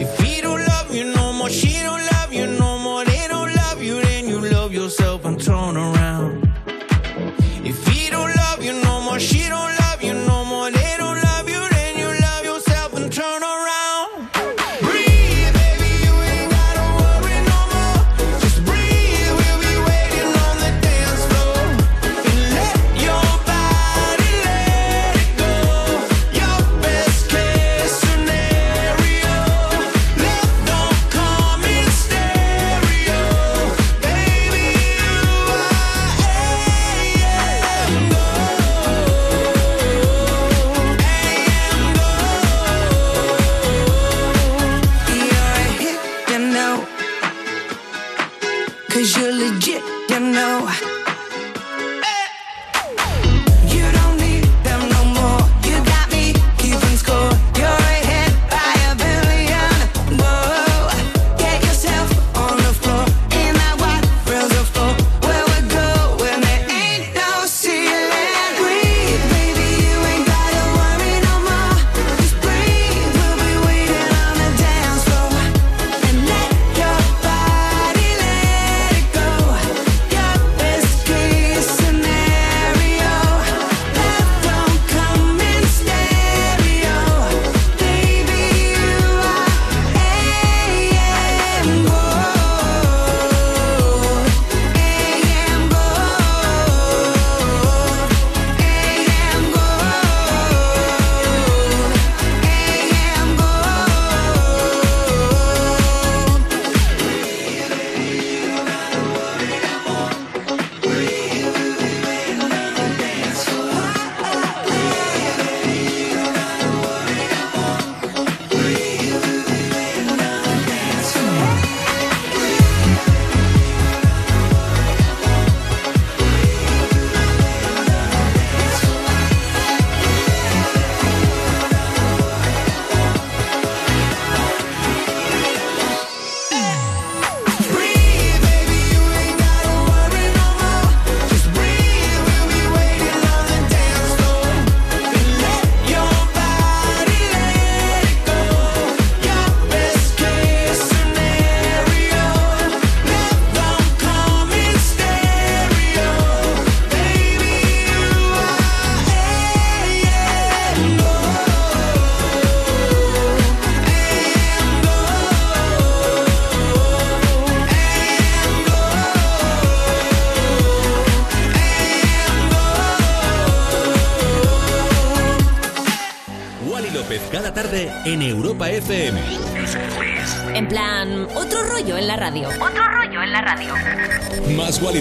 If we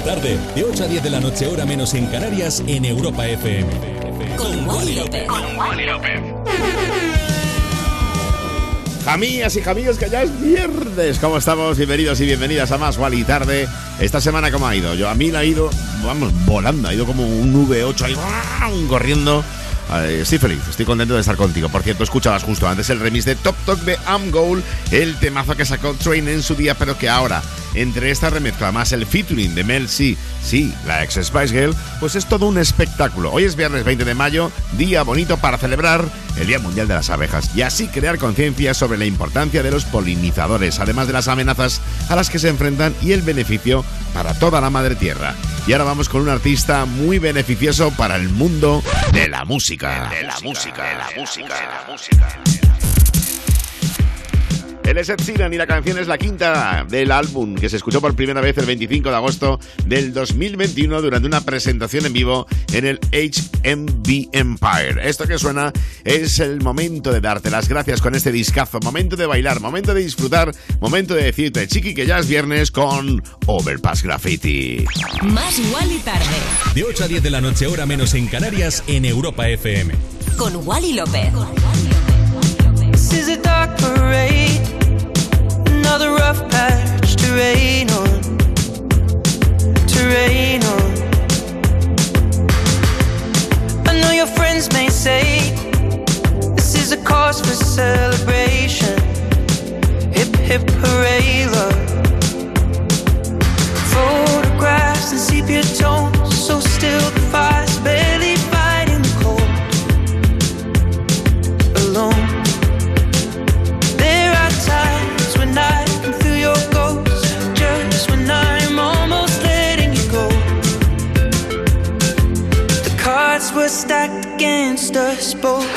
tarde, de 8 a 10 de la noche, hora menos en Canarias, en Europa FM. Con Wally López. Con Wally López. Jamías y jamíos, que ya es viernes. ¿Cómo estamos? Bienvenidos y bienvenidas a más Wally tarde. Esta semana, ¿cómo ha ido? Yo, a mí la ha ido, vamos, volando. Ha ido como un V8 ahí, corriendo. Estoy feliz, estoy contento de estar contigo. Por cierto, escuchabas justo antes el remix de Top Talk de Am Goal, el temazo que sacó Train en su día, pero que ahora entre esta remezcla más el featuring de Mel C, sí, la ex Spice Girl, pues es todo un espectáculo. Hoy es viernes 20 de mayo, día bonito para celebrar el Día Mundial de las Abejas y así crear conciencia sobre la importancia de los polinizadores, además de las amenazas a las que se enfrentan y el beneficio para toda la madre tierra. Y ahora vamos con un artista muy beneficioso para el mundo de la música. De la música, de la música, de la música. El es Ed y la canción es la quinta del álbum que se escuchó por primera vez el 25 de agosto del 2021 durante una presentación en vivo en el HMB Empire. Esto que suena es el momento de darte las gracias con este discazo, momento de bailar, momento de disfrutar, momento de decirte, chiqui, que ya es viernes con Overpass Graffiti. Más igual tarde. De 8 a 10 de la noche, hora menos en Canarias, en Europa FM. Con Wally López. another rough patch Photographs and sepia tones, so still the fire's against us both.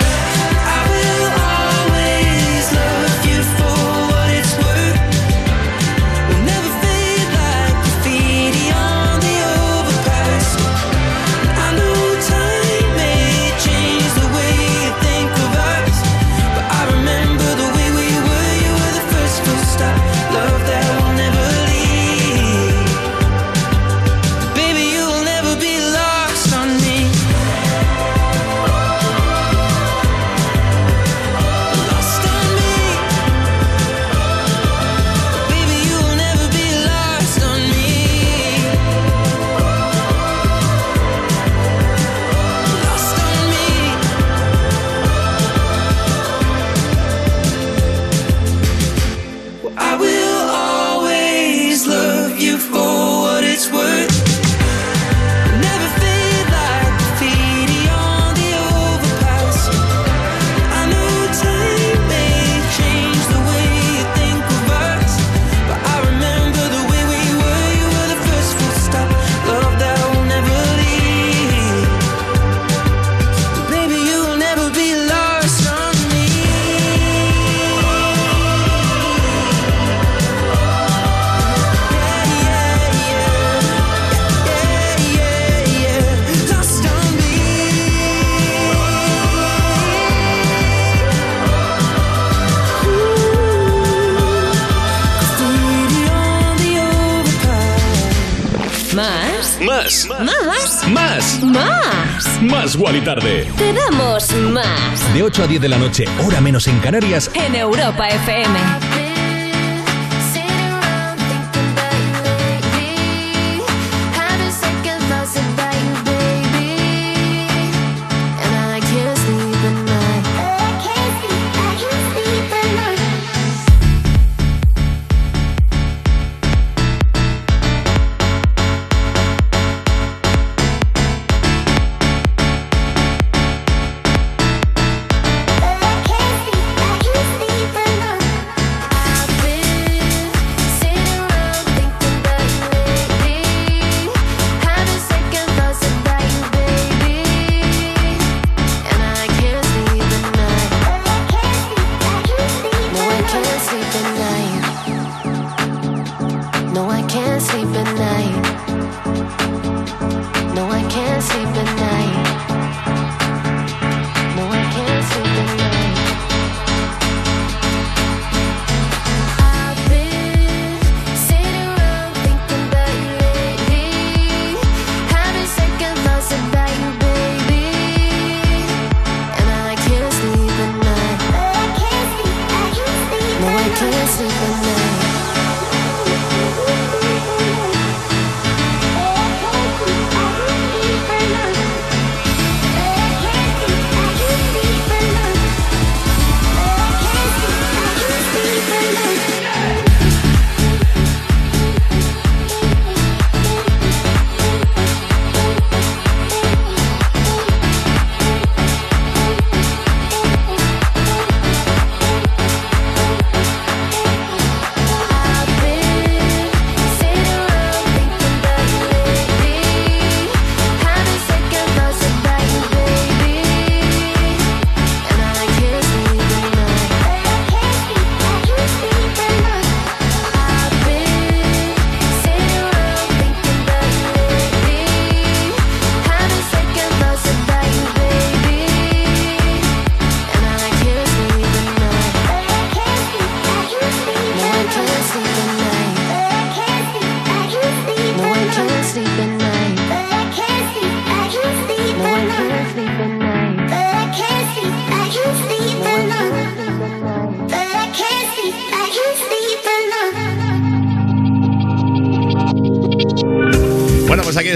más y Tarde. Te damos más. De 8 a 10 de la noche, hora menos en Canarias. En Europa FM.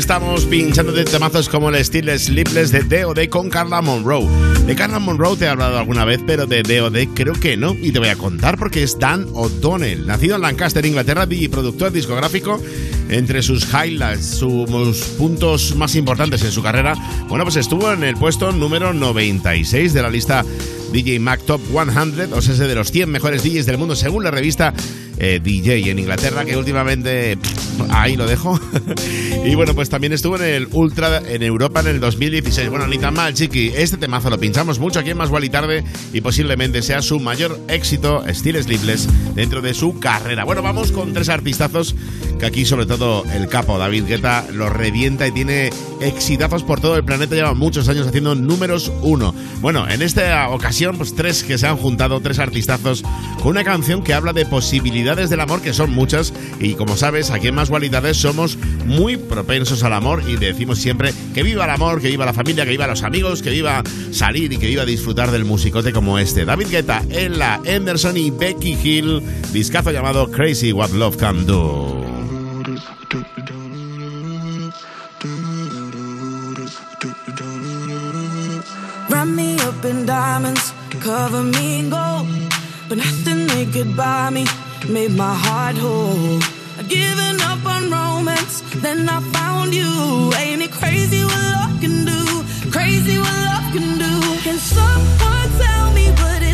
Estamos pinchando de temazos como el estilo Sleepless de D.O.D. con Carla Monroe. De Carla Monroe te he hablado alguna vez, pero de D.O.D. creo que no. Y te voy a contar porque es Dan O'Donnell, nacido en Lancaster, Inglaterra, y productor discográfico. Entre sus highlights, sus puntos más importantes en su carrera, bueno, pues estuvo en el puesto número 96 de la lista DJ Mac Top 100, o sea, de los 100 mejores DJs del mundo según la revista eh, DJ en Inglaterra, que últimamente ahí lo dejo. y bueno, pues también estuvo en el Ultra en Europa en el 2016. Bueno, ni tan mal, chiqui. Este temazo lo pinchamos mucho aquí en Más y Tarde y posiblemente sea su mayor éxito, Steel Sleepless, dentro de su carrera. Bueno, vamos con tres artistazos que aquí, sobre todo, el capo David Guetta los revienta y tiene exitazos por todo el planeta. Lleva muchos años haciendo números uno. Bueno, en esta ocasión, pues tres que se han juntado, tres artistazos, con una canción que habla de posibilidades del amor, que son muchas, y como sabes, aquí en Más Gualidades somos muy propensos al amor y decimos siempre que viva el amor, que viva la familia, que viva los amigos, que viva salir y que viva disfrutar del musicote como este. David Guetta, Ella Anderson y Becky Hill, discazo llamado Crazy What Love Can Do. me up in diamonds, cover me gold, but nothing they could buy me. made my heart whole. I'd up on romance, then I found you. Ain't it crazy what love can do? Crazy what love can do. Can someone tell me what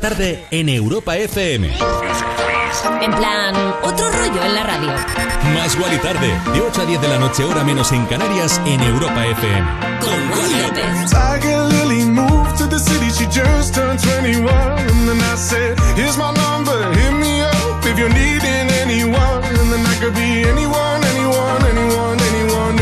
tarde en Europa FM. En plan, otro rollo en la radio. Más y Tarde, de 8 a 10 de la noche, hora menos en Canarias, en Europa FM. Con Wally López. Tiger Lily moved to the city, she just turned 21. And then I said, here's my number, hit me up if you're needing anyone. And then I could be anyone, anyone, anyone, anyone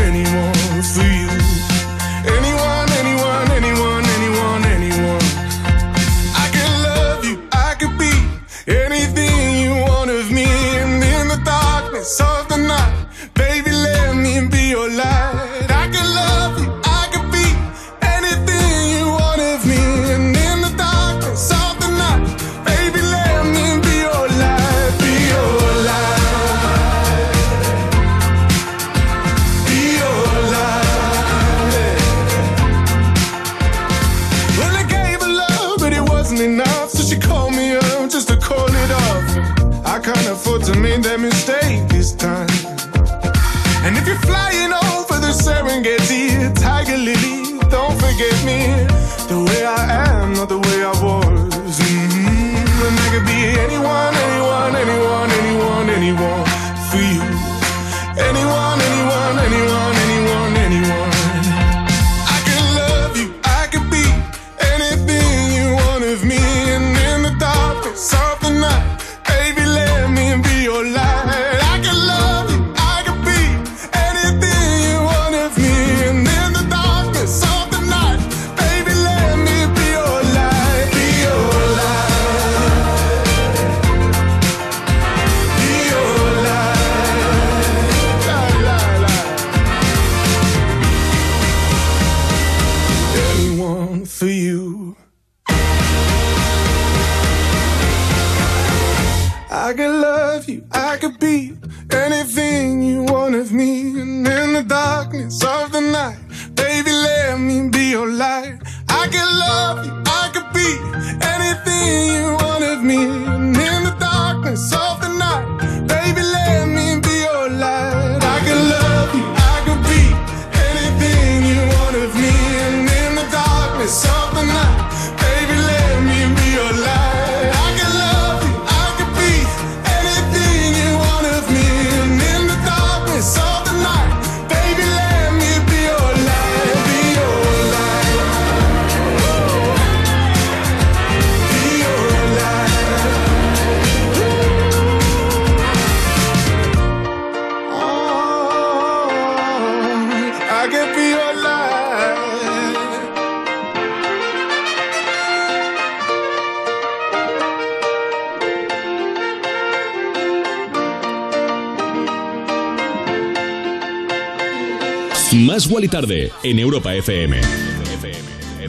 Wally Tarde en Europa FM.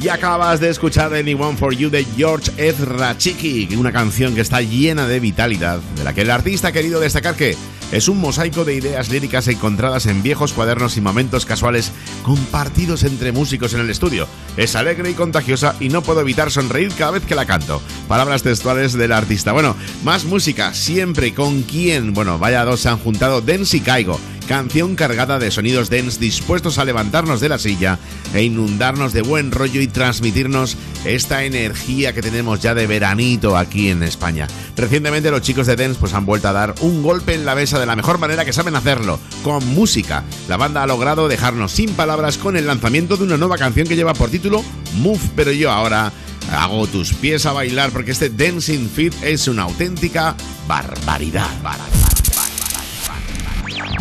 Y acabas de escuchar Anyone for You de George Ezra Chiqui, una canción que está llena de vitalidad, de la que el artista ha querido destacar que es un mosaico de ideas líricas encontradas en viejos cuadernos y momentos casuales compartidos entre músicos en el estudio. Es alegre y contagiosa y no puedo evitar sonreír cada vez que la canto. Palabras textuales del artista. Bueno, más música, siempre con quién. Bueno, vaya dos se han juntado y Caigo. Canción cargada de sonidos dance dispuestos a levantarnos de la silla e inundarnos de buen rollo y transmitirnos esta energía que tenemos ya de veranito aquí en España. Recientemente los chicos de Dance pues han vuelto a dar un golpe en la mesa de la mejor manera que saben hacerlo, con música. La banda ha logrado dejarnos sin palabras con el lanzamiento de una nueva canción que lleva por título Move, pero yo ahora hago tus pies a bailar porque este Dancing Fit es una auténtica barbaridad.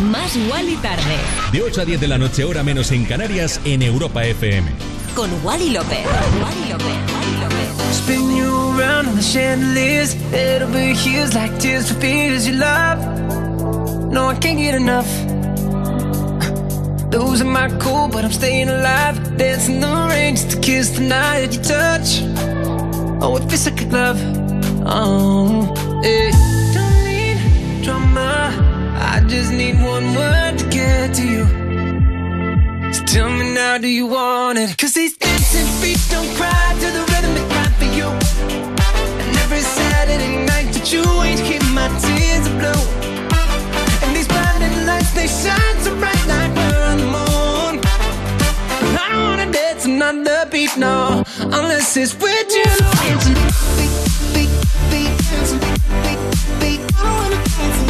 Más Wally tarde. De 8 a 10 de la noche, hora menos en Canarias, en Europa FM. Con Wally López. Wally López. Wally López. Spin you around on the chandeliers. It'll be hues like tears for fears you love. No, I can't get enough. Losing my cool, but I'm staying alive. Dancing the rain just to kiss the night that you touch. Oh, it feels like a glove. Oh, yeah. Don't need drama. I just need one word to get to you. So tell me now, do you want it? Cause these dancing feet don't cry to the rhythm they cry for you. And every Saturday night that you ain't keep my tears are blue. And these blinding lights, they shine so bright like we're on the moon. I don't wanna dance another beat, no, unless it's with you. I don't wanna dance another beat, no, unless it's with you. Tell me who do I call when I lose my mind? Four in the morning, I'm on fire with you. That I'm running to. You got a diamond heart, you a work of art, ain't nothing compares when I'm in your arms. Don't go, cause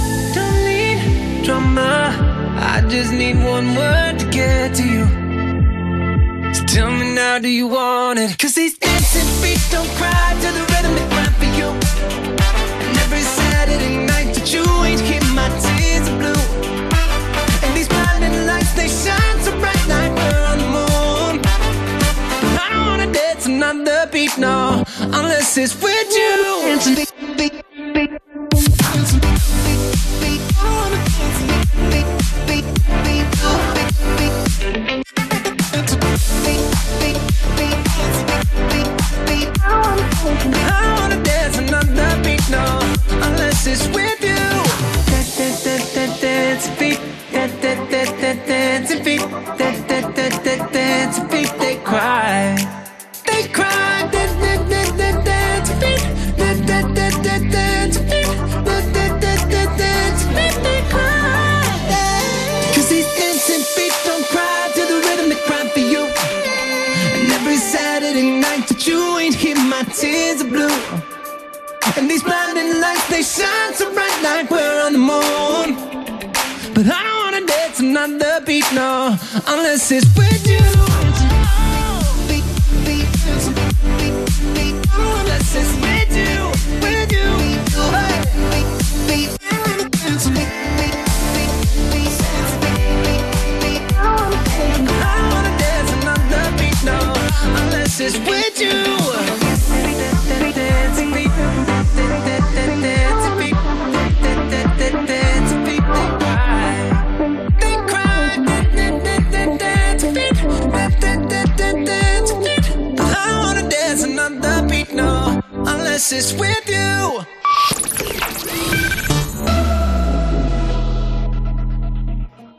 I just need one word to get to you. So tell me now, do you want it? Cause these dancing feet don't cry to the rhythm they cry for you. And every Saturday night that you ain't keep my tears are blue. And these blinding lights, they shine so bright like we're on the moon. I don't wanna dance another beat, no, unless it's with you. Dancing beat, beat, dances with you. Dance, dance, dance, dance, dance, unless it's with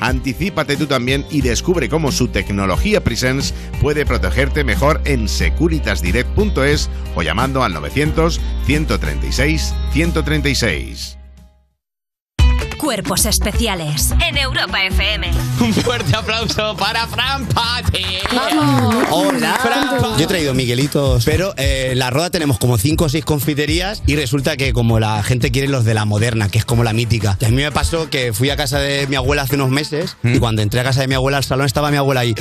Anticípate tú también y descubre cómo su tecnología Presence puede protegerte mejor en securitasdirect.es o llamando al 900 136 136. Cuerpos especiales en Europa FM. Un fuerte aplauso para Fran Pati. Hola. Yo he traído Miguelitos, pero eh, en la roda tenemos como cinco o seis confiterías y resulta que como la gente quiere los de la moderna, que es como la mítica. Y a mí me pasó que fui a casa de mi abuela hace unos meses y cuando entré a casa de mi abuela al salón estaba mi abuela ahí.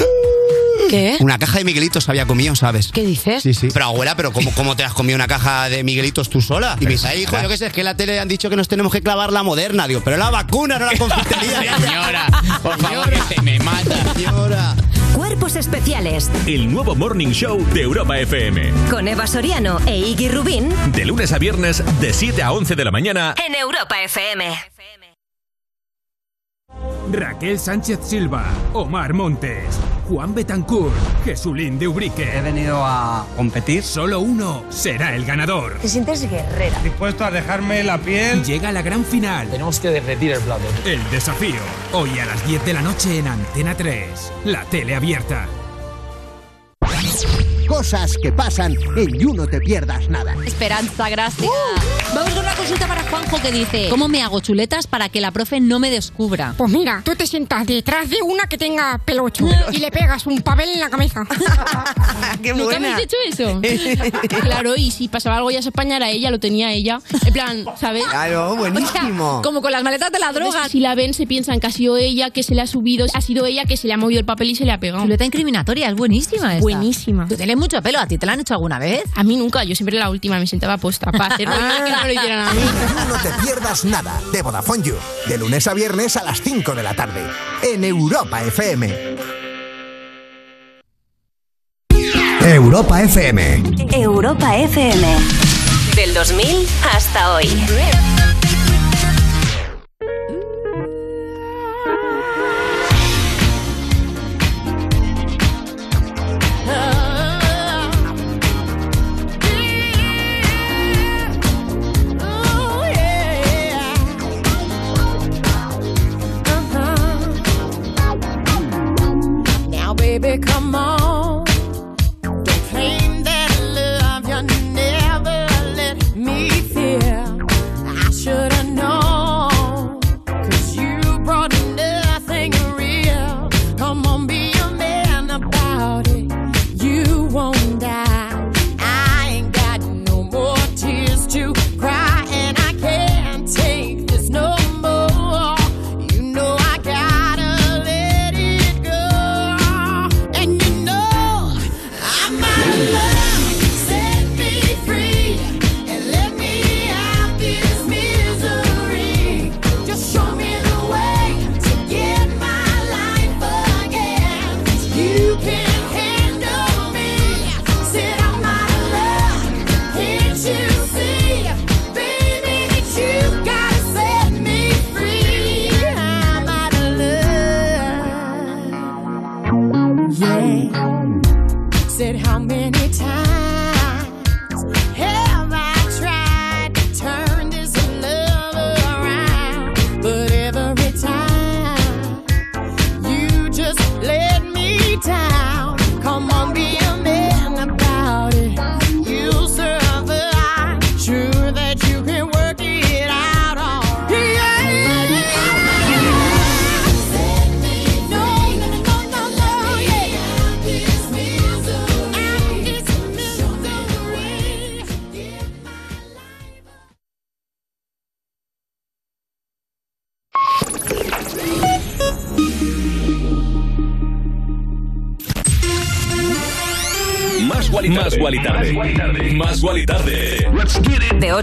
¿Qué? Una caja de Miguelitos había comido, ¿sabes? ¿Qué dices? Sí, sí. Pero abuela, pero ¿cómo, cómo te has comido una caja de Miguelitos tú sola? Y me dice, "Ay, hijo, yo qué sé, es que en la tele han dicho que nos tenemos que clavar la moderna. Digo, pero la vacuna, no la confitería. Señora, por favor, que se me mata. Señora. Cuerpos especiales El nuevo Morning Show de Europa FM. con Eva Soriano e Iggy Rubín De lunes a viernes, de 7 a 11 de la mañana. en Europa FM. Raquel Sánchez Silva, Omar Montes, Juan Betancourt, Jesulín de Ubrique. He venido a competir. Solo uno será el ganador. Te sientes guerrera. Dispuesto a dejarme la piel. Llega la gran final. Tenemos que derretir el plato. El desafío. Hoy a las 10 de la noche en Antena 3. La tele abierta. Cosas que pasan en You No Te Pierdas Nada. Esperanza, gracias. Vamos con una consulta para Juanjo que dice: ¿Cómo me hago chuletas para que la profe no me descubra? Pues mira, tú te sientas detrás de una que tenga pelocho y le pegas un papel en la cabeza. ¡Qué ¿Nunca habéis hecho eso? claro, y si pasaba algo ya se españara ella, lo tenía ella. En plan, ¿sabes? Claro, buenísimo. O sea, como con las maletas de la droga. Si la ven, se piensan que ha sido ella, que se le ha subido, ha sido ella que se le ha movido el papel y se le ha pegado. Chuleta incriminatoria, es buenísima esta. Buenísima. Tú tienes mucho pelo, ¿a ti te la han hecho alguna vez? A mí nunca, yo siempre la última, me sentaba puesta para hacerlo y que no lo hicieran a mí. You No Te Pierdas Nada de Vodafone You. De lunes a viernes a las 5 de la tarde. En Europa FM. Europa FM. Europa FM. Del 2000 hasta hoy.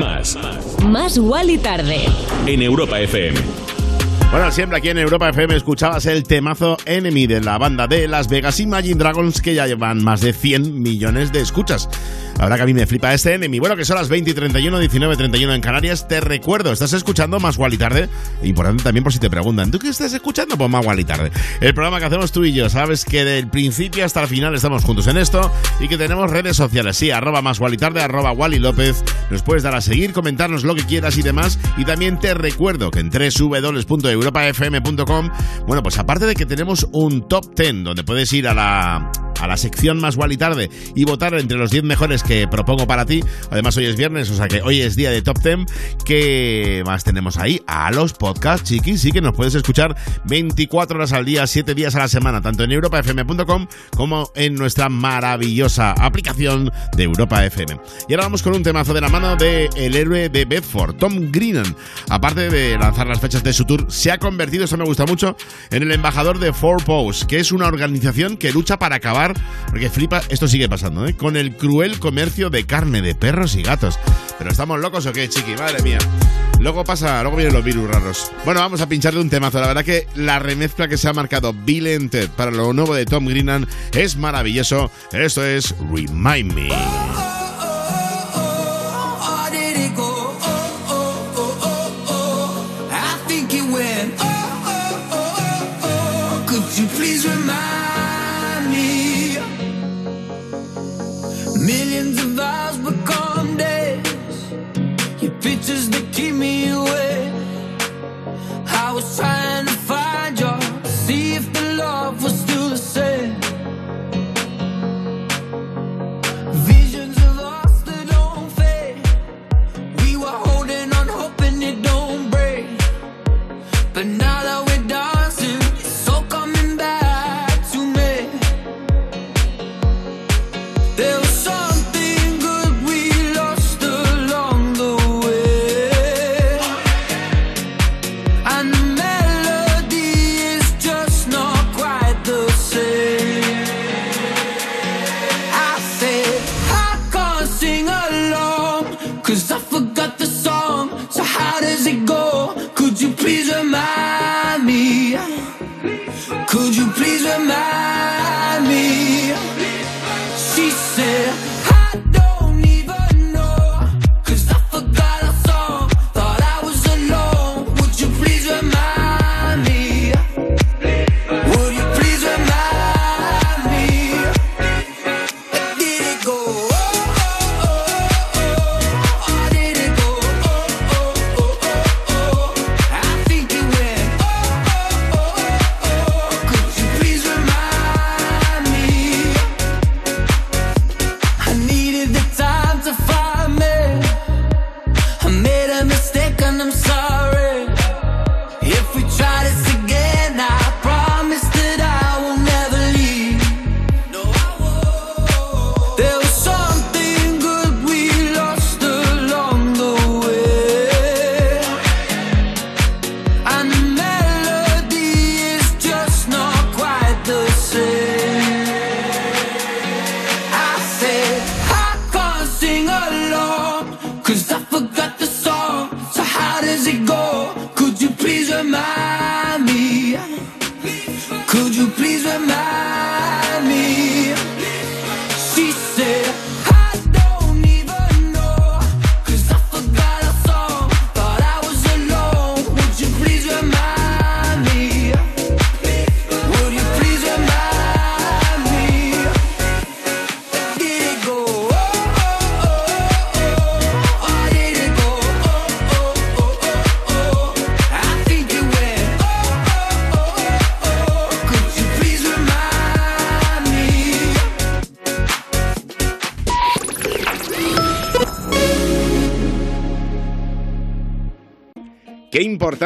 Más. Más Wally tarde. En Europa FM. Bueno, siempre aquí en Europa FM escuchabas el temazo Enemy de la banda de Las Vegas Imagine Dragons que ya llevan más de 100 millones de escuchas. Ahora que a mí me flipa este Enemy. Bueno, que son las 20 y 31, 19 y 31 en Canarias. Te recuerdo, estás escuchando Más Gual y Tarde. Importante también por si te preguntan, ¿tú qué estás escuchando? Pues Más Gual y Tarde. El programa que hacemos tú y yo. Sabes que del principio hasta el final estamos juntos en esto y que tenemos redes sociales. Sí, arroba Más Gual y Tarde, arroba Wally López. Nos puedes dar a seguir, comentarnos lo que quieras y demás. Y también te recuerdo que en www.europafm.com, bueno, pues aparte de que tenemos un top 10 donde puedes ir a la a la sección más Wally tarde y votar entre los 10 mejores que propongo para ti. Además, hoy es viernes, o sea que hoy es día de Top 10. ¿Qué más tenemos ahí? A los podcasts, chiquis, sí que nos puedes escuchar 24 horas al día, 7 días a la semana, tanto en europafm.com como en nuestra maravillosa aplicación de Europa FM. Y ahora vamos con un temazo de la mano de el héroe de Bedford, Tom Greenan. Aparte de lanzar las fechas de su tour, se ha convertido, eso me gusta mucho, en el embajador de Four Paws, que es una organización que lucha para acabar, porque flipa, esto sigue pasando, ¿eh? con el cruel comercio de carne de perros y gatos. Pero estamos locos o qué, chiqui, madre mía. Luego pasa, luego vienen los virus raros. Bueno, vamos a pincharle un temazo. La verdad que la remezcla que se ha marcado Bill and para lo nuevo de Tom Greenan es maravilloso. Esto es Remind Me. Your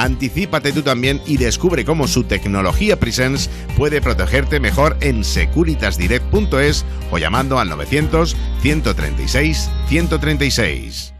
Anticípate tú también y descubre cómo su tecnología Presence puede protegerte mejor en securitasdirect.es o llamando al 900 136 136.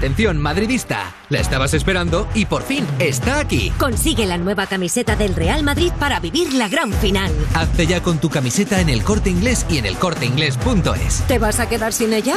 Atención madridista, la estabas esperando y por fin está aquí. Consigue la nueva camiseta del Real Madrid para vivir la gran final. Hazte ya con tu camiseta en el corte inglés y en el corteinglés.es. ¿Te vas a quedar sin ella?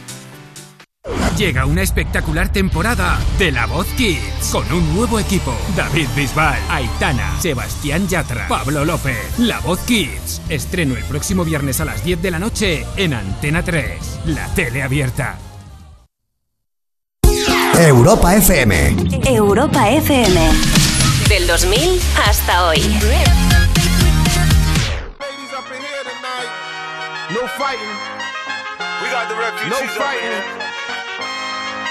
Llega una espectacular temporada de La Voz Kids con un nuevo equipo. David Bisbal, Aitana, Sebastián Yatra, Pablo López. La Voz Kids. Estreno el próximo viernes a las 10 de la noche en Antena 3, la tele abierta. Europa FM. Europa FM. Del 2000 hasta hoy. No fighting. We got the refugees no fighting.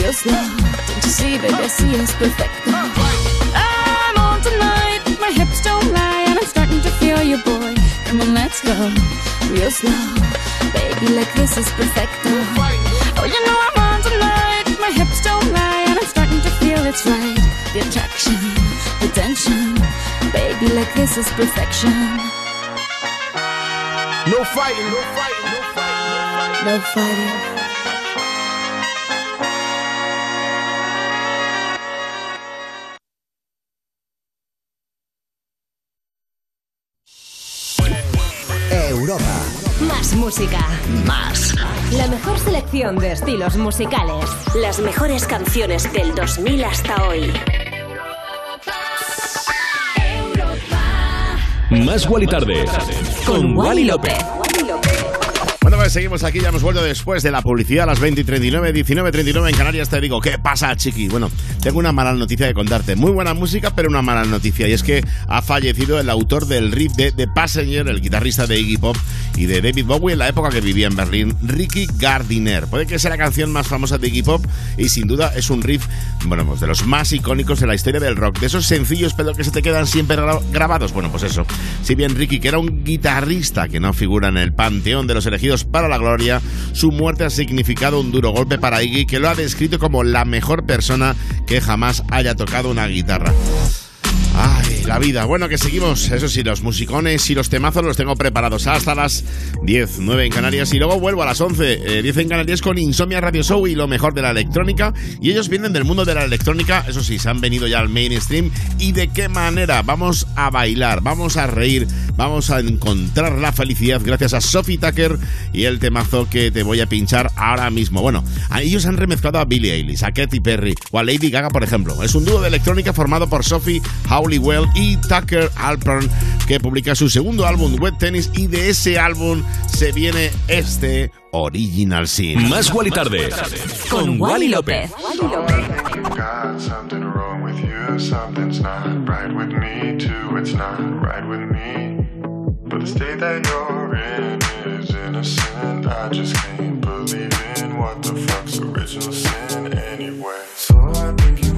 Real slow. Don't you see, baby, I see it's perfect. I'm on tonight, my hips don't lie, and I'm starting to feel you, boy. Come on, let's go real slow. Baby, like this is perfect. Oh, you know I'm on tonight, my hips don't lie, and I'm starting to feel it's right. The attraction, the tension. Baby, like this is perfection. No fighting, no fighting, no fighting. No fighting. Europa. Más música. Más. La mejor selección de estilos musicales. Las mejores canciones del 2000 hasta hoy. Más Wally Tarde. Con Wally López. Bueno, pues seguimos aquí, ya hemos vuelto después de la publicidad a las 20 y 39, 19 39 en Canarias. Te digo, ¿qué pasa, chiqui? Bueno, tengo una mala noticia que contarte. Muy buena música, pero una mala noticia. Y es que ha fallecido el autor del riff de The Passenger, el guitarrista de Iggy Pop y de David Bowie en la época que vivía en Berlín, Ricky Gardiner. Puede que sea la canción más famosa de Iggy Pop y sin duda es un riff, bueno, pues de los más icónicos de la historia del rock. De esos sencillos, pero que se te quedan siempre gra- grabados. Bueno, pues eso. Si bien Ricky, que era un guitarrista que no figura en el panteón de los elegidos para la gloria, su muerte ha significado un duro golpe para Iggy, que lo ha descrito como la mejor persona que jamás haya tocado una guitarra. Ay, la vida. Bueno, que seguimos. Eso sí, los musicones y los temazos los tengo preparados hasta las 10, 9 en Canarias. Y luego vuelvo a las 11, eh, 10 en Canarias con Insomnia Radio Show y lo mejor de la electrónica. Y ellos vienen del mundo de la electrónica. Eso sí, se han venido ya al mainstream. ¿Y de qué manera? Vamos a bailar, vamos a reír, vamos a encontrar la felicidad gracias a Sophie Tucker y el temazo que te voy a pinchar ahora mismo. Bueno, a ellos han remezclado a Billie Eilish, a Katy Perry o a Lady Gaga, por ejemplo. Es un dúo de electrónica formado por Sophie Y Tucker Alpern, que publica su segundo álbum Wet Tennis y de ese álbum se viene este Original Sin. Más Wally Tarde. Con Wally López. got something wrong with you. Something's not right with me, too. It's not right with me. But the state that you're in is innocent. I just can't believe in what the fuck's original sin anyway. So I think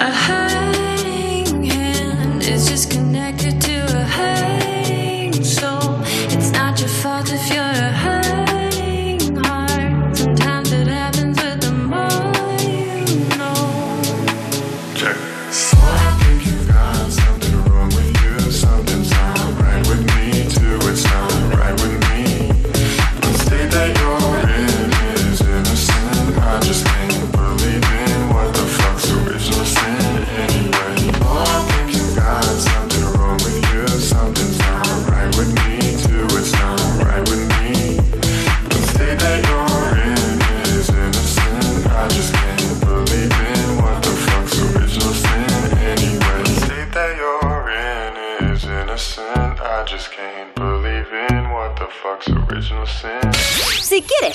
A hurting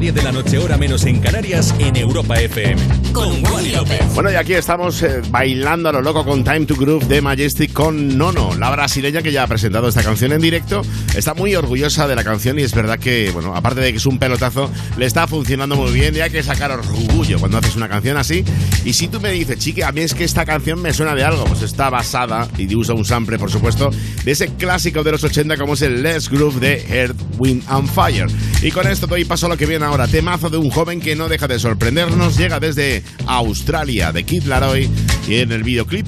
10 de la noche, hora menos en Canarias, en Europa FM. Con Wally López. Bueno, y aquí estamos eh, bailando a lo loco con Time to Groove de Majestic con Nono, la brasileña que ya ha presentado esta canción en directo. Está muy orgullosa de la canción y es verdad que, bueno, aparte de que es un pelotazo, le está funcionando muy bien y hay que sacar orgullo cuando haces una canción así. Y si tú me dices, chique, a mí es que esta canción me suena de algo, pues está basada y usa un sample, por supuesto, de ese clásico de los 80 como es el Let's Groove de Earth, Wind and Fire. Y con esto doy paso a lo que viene ahora. Temazo de un joven que no deja de sorprendernos. Llega desde Australia, de Kid Laroi. Y en el videoclip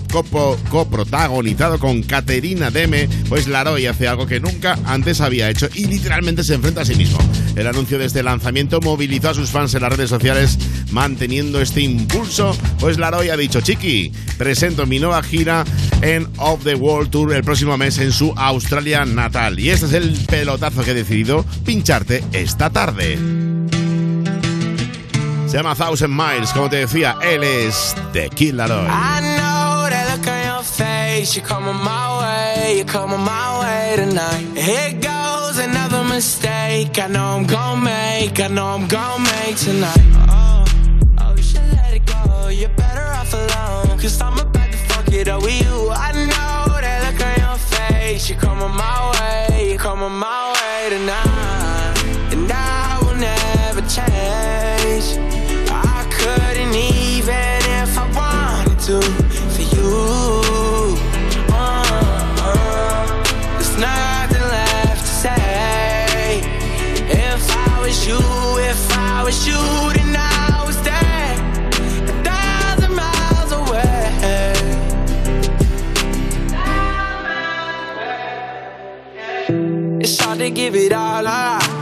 coprotagonizado con Caterina Deme, pues Laroi hace algo que nunca antes había hecho y literalmente se enfrenta a sí mismo. El anuncio de este lanzamiento movilizó a sus fans en las redes sociales manteniendo este impulso. Pues Laroi ha dicho, Chiqui, presento mi nueva gira en Of the World Tour el próximo mes en su Australia natal. Y este es el pelotazo que he decidido pincharte esta tarde. Se llama Thousand Miles, como te decía, él es The Kid. I know that look on your face. You're coming my way, you're coming my way tonight. Here goes another mistake. I know I'm gonna make, I know I'm gonna make tonight. Oh, oh, you should let it go. You're better off alone. Cause I'm about to fuck it up with you. I know that look on your face. You're coming my way, you're coming my way tonight. And I will never change. To for you. Uh, uh, there's nothing left to say. If I was you, if I was you, then I was there, a thousand miles away. It's hard to give it all up.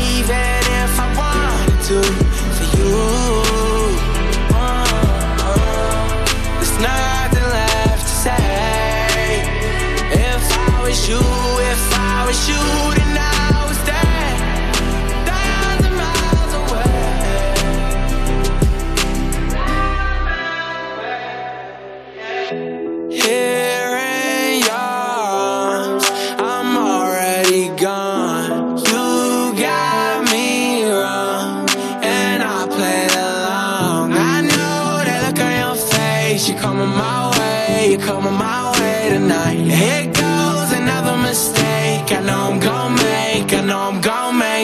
if I was you.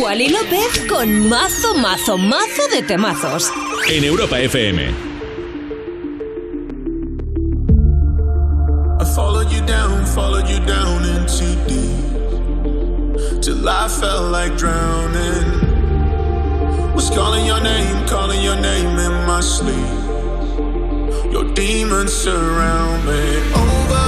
Wally López con mazo, mazo, mazo de temazos. En Europa FM. I followed you down, followed you down into deep. Till I felt like drowning. Was calling your name, calling your name in my sleep. Your demons surround me. Over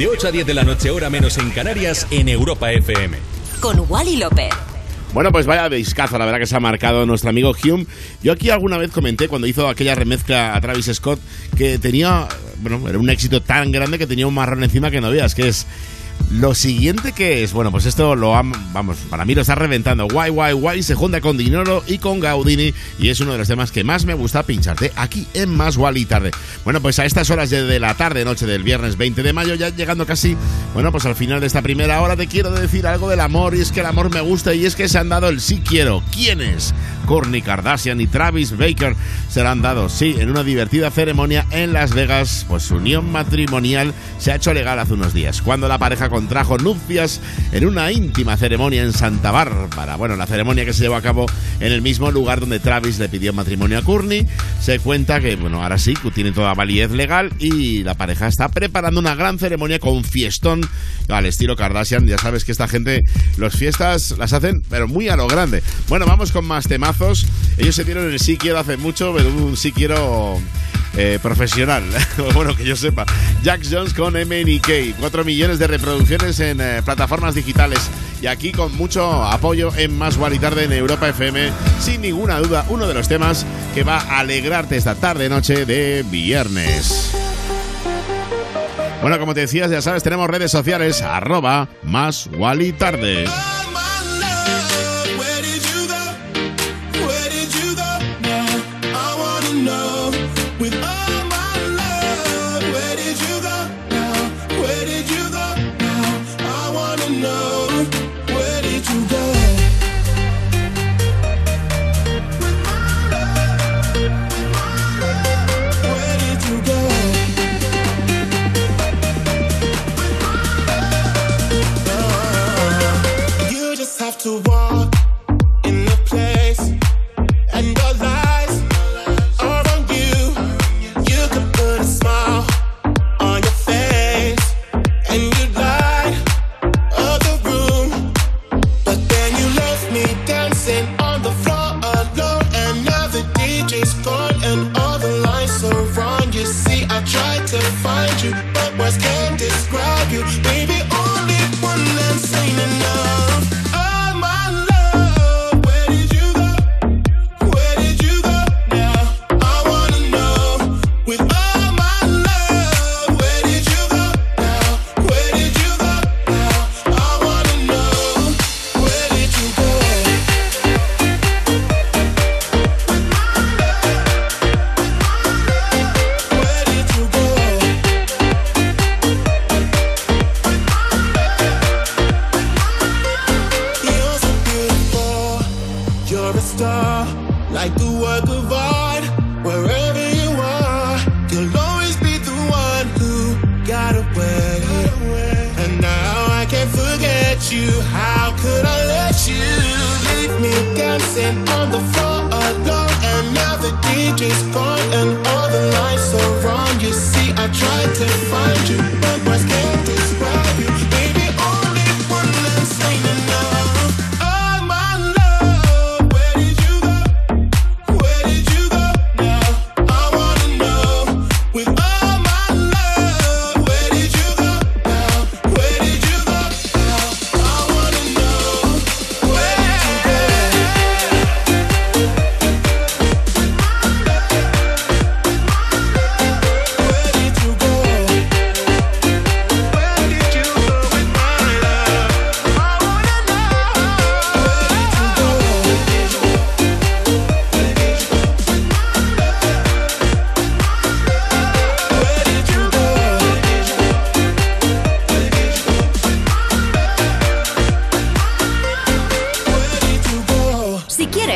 De 8 a 10 de la noche, hora menos en Canarias, en Europa FM. Con Wally López. Bueno, pues vaya discazo, la verdad que se ha marcado nuestro amigo Hume. Yo aquí alguna vez comenté cuando hizo aquella remezcla a Travis Scott que tenía, bueno, era un éxito tan grande que tenía un marrón encima que no veas, que es lo siguiente que es, bueno, pues esto lo vamos, para mí lo está reventando. Guay, guay, guay, se junta con Dinoro y con Gaudini y es uno de los temas que más me gusta pincharte aquí en Más y Tarde. Bueno, pues a estas horas de la tarde, noche del viernes 20 de mayo, ya llegando casi, bueno, pues al final de esta primera hora te quiero decir algo del amor y es que el amor me gusta y es que se han dado el sí quiero. ¿Quiénes? Kourtney Kardashian y Travis Baker se la han dado, sí, en una divertida ceremonia en Las Vegas, pues su unión matrimonial se ha hecho legal hace unos días, cuando la pareja contrajo nupcias en una íntima ceremonia en Santa Bárbara. Bueno, la ceremonia que se llevó a cabo en el mismo lugar donde Travis le pidió matrimonio a Courtney, se cuenta que, bueno, ahora sí, tiene toda validez legal y la pareja está preparando una gran ceremonia con fiestón al estilo Kardashian. Ya sabes que esta gente, las fiestas las hacen, pero muy a lo grande. Bueno, vamos con más temazos. Ellos se dieron el sí quiero hace mucho, pero un sí quiero eh, profesional. bueno, que yo sepa. Jax Jones con MNK. 4 millones de reproducciones en eh, plataformas digitales. Y aquí con mucho apoyo en Más y Tarde en Europa FM. Sin ninguna duda, uno de los temas que va a alegrarte esta tarde-noche de viernes. Bueno, como te decías, ya sabes, tenemos redes sociales, arroba más y tarde.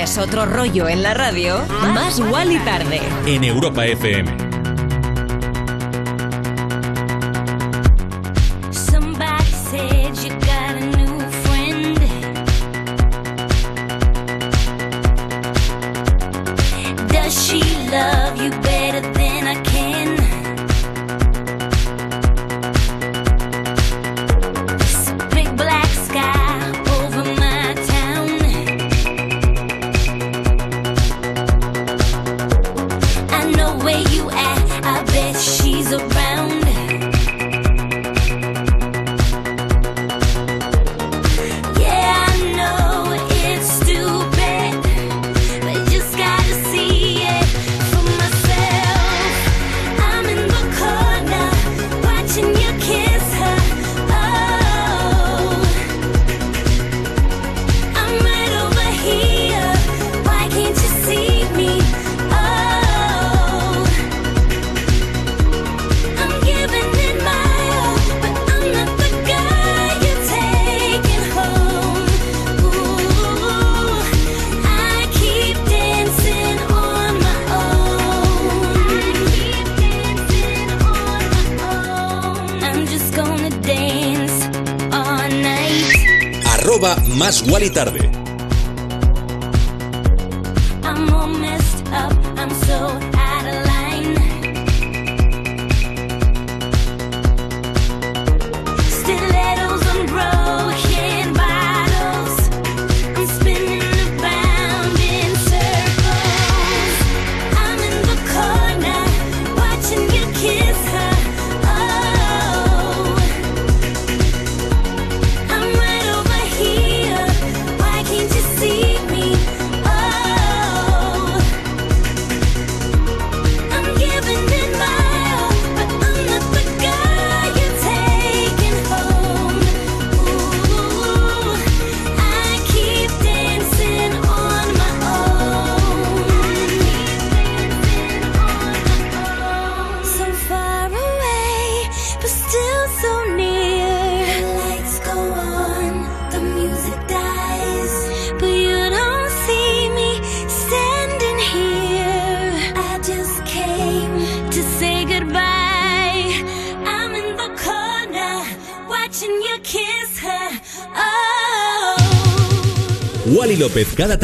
quieres otro rollo en la radio, más Wally Tarde. En Europa FM. y tarde.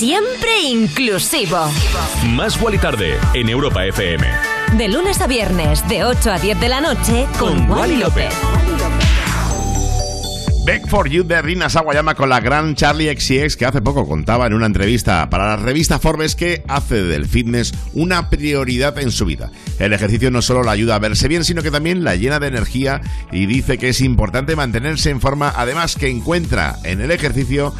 Siempre inclusivo. Más Wally Tarde en Europa FM. De lunes a viernes, de 8 a 10 de la noche, con, Con Wally Wally López. Back for You de Rina Sawayama con la gran Charlie XCX que hace poco contaba en una entrevista para la revista Forbes que hace del fitness una prioridad en su vida. El ejercicio no solo la ayuda a verse bien, sino que también la llena de energía y dice que es importante mantenerse en forma, además que encuentra en el ejercicio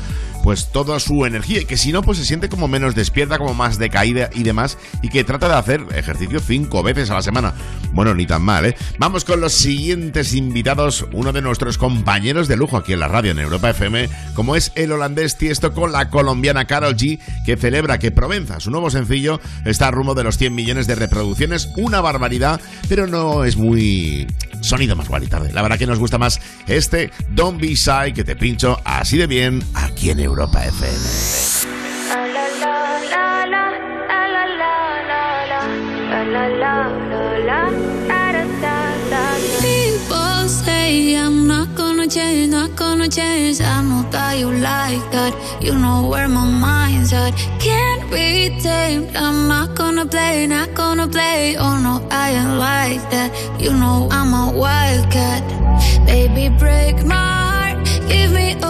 pues toda su energía y que si no pues se siente como menos despierta, como más decaída y demás y que trata de hacer ejercicio cinco veces a la semana. Bueno, ni tan mal, ¿eh? Vamos con los siguientes invitados, uno de nuestros compañeros de lujo aquí en la radio en Europa FM, como es el holandés Tiesto con la colombiana Carol G, que celebra que Provenza, su nuevo sencillo, está a rumbo de los 100 millones de reproducciones, una barbaridad, pero no es muy sonido más guay tarde. La verdad que nos gusta más este Don't Be Shy que te pincho así de bien aquí en Europa FM. People say I'm not gonna change, not gonna change. I know that you like that. You know where my mind's at. Can't be tamed. I'm not gonna play, not gonna play. Oh no, I ain't like that. You know I'm a wildcat. Baby, break my heart. Give me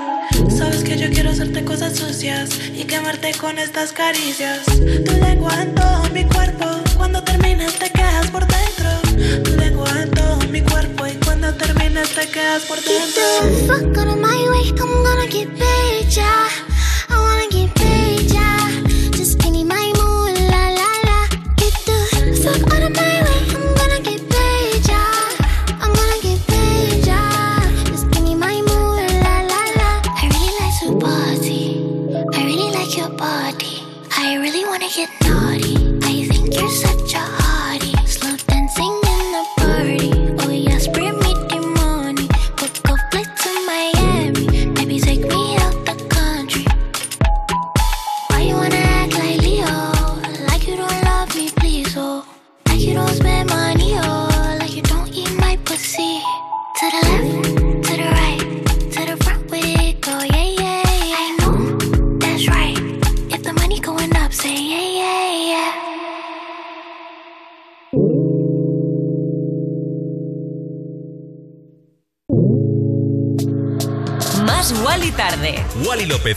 Sabes que yo quiero hacerte cosas sucias y quemarte con estas caricias. Tu lengua en todo mi cuerpo, cuando terminas te quedas por dentro. Tu lengua en todo mi cuerpo y cuando terminas te quedas por dentro.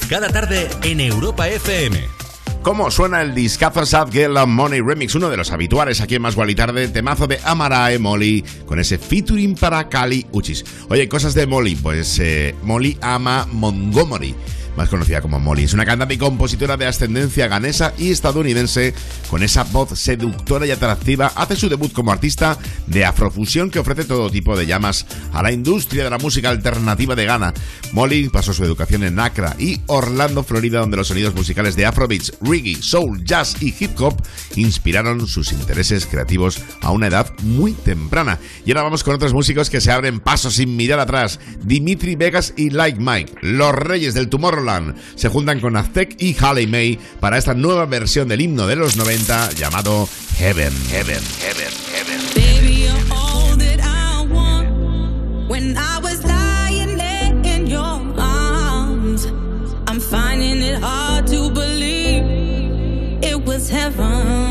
cada tarde en Europa FM. ¿Cómo suena el discazo Sad Girl and Money Remix? Uno de los habituales aquí en Más y Tarde, temazo de Amarae Molly, con ese featuring para Cali Uchis. Oye, cosas de Molly, pues eh, Molly ama Montgomery más conocida como Molly. Es una cantante y compositora de ascendencia ganesa y estadounidense, con esa voz seductora y atractiva, hace su debut como artista de afrofusión que ofrece todo tipo de llamas a la industria de la música alternativa de Ghana. Molly pasó su educación en Accra y Orlando, Florida, donde los sonidos musicales de afrobeats, reggae, soul, jazz y hip hop inspiraron sus intereses creativos a una edad muy temprana. Y ahora vamos con otros músicos que se abren paso sin mirar atrás. Dimitri Vegas y Like Mike, los reyes del tumor se juntan con Aztec y Haley May para esta nueva versión del himno de los 90 llamado Heaven, Heaven, Heaven, Heaven. It was heaven.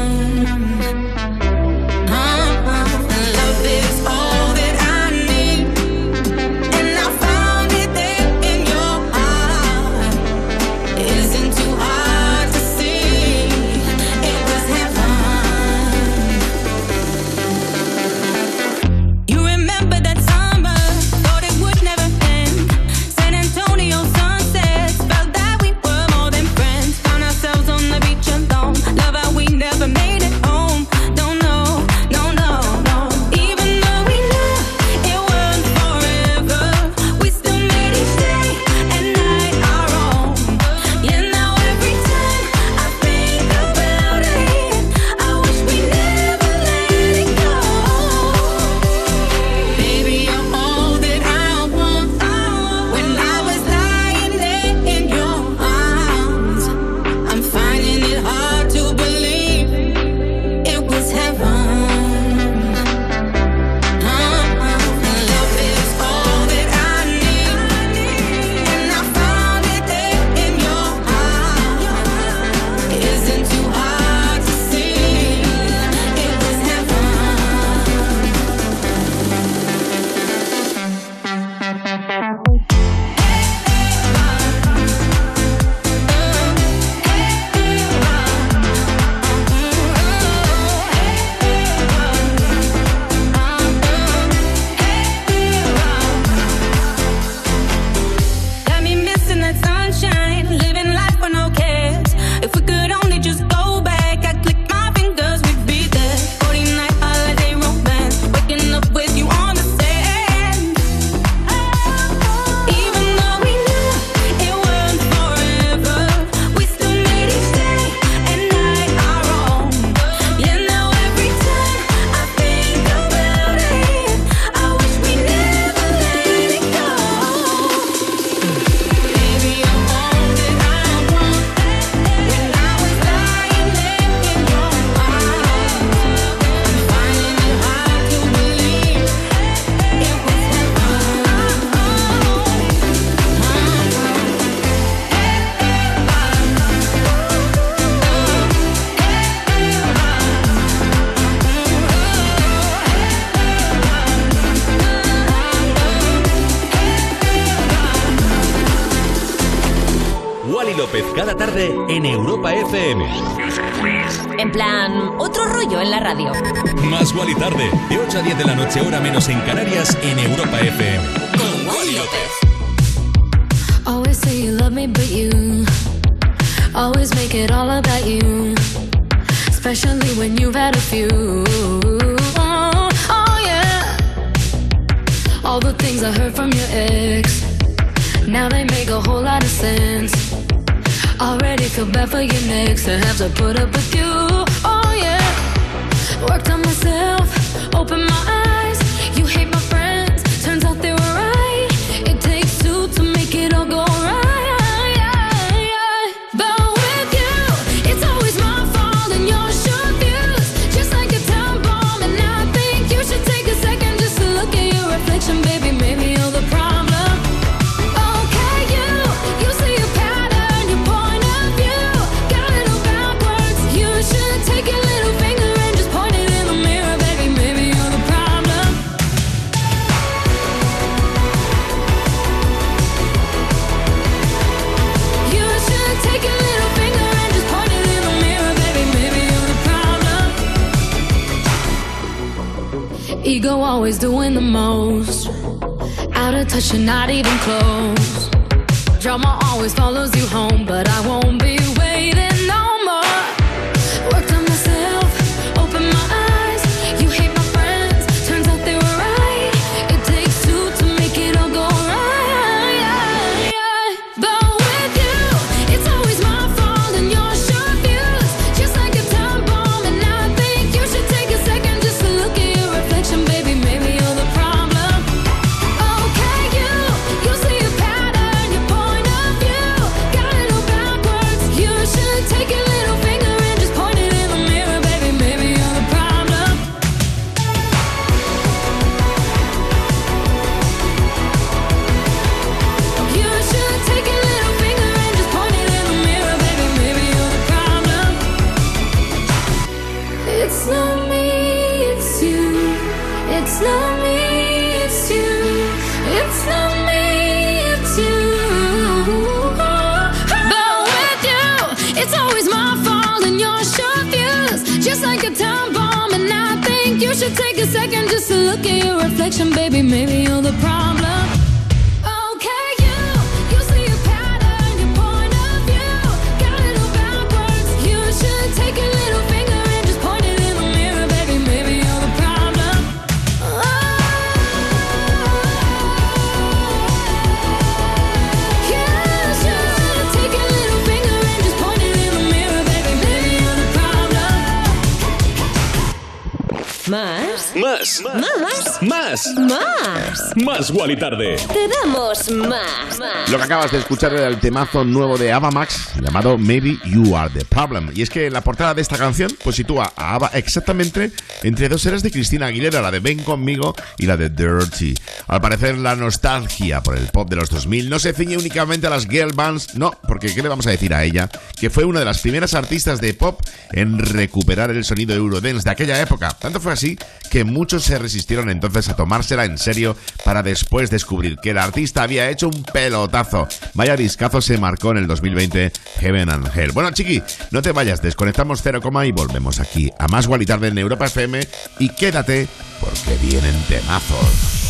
Más. Wally Tarde. Te damos más. Lo que acabas de escuchar era el temazo nuevo de Ava Max llamado Maybe You Are the Problem. Y es que la portada de esta canción pues sitúa a Ava exactamente entre dos eras de Cristina Aguilera, la de Ven conmigo y la de Dirty. Al parecer la nostalgia por el pop de los 2000 no se ciñe únicamente a las girl bands, no, porque ¿qué le vamos a decir a ella? Que fue una de las primeras artistas de pop en recuperar el sonido Eurodance de aquella época. Tanto fue así que muchos se resistieron entonces a tomársela en serio para después descubrir que el artista había hecho un pelotazo. Vaya discazo se marcó en el 2020 Heaven and Hell. Bueno, chiqui, no te vayas, desconectamos 0, y volvemos aquí a más y tarde en Europa FM y quédate porque vienen temazos.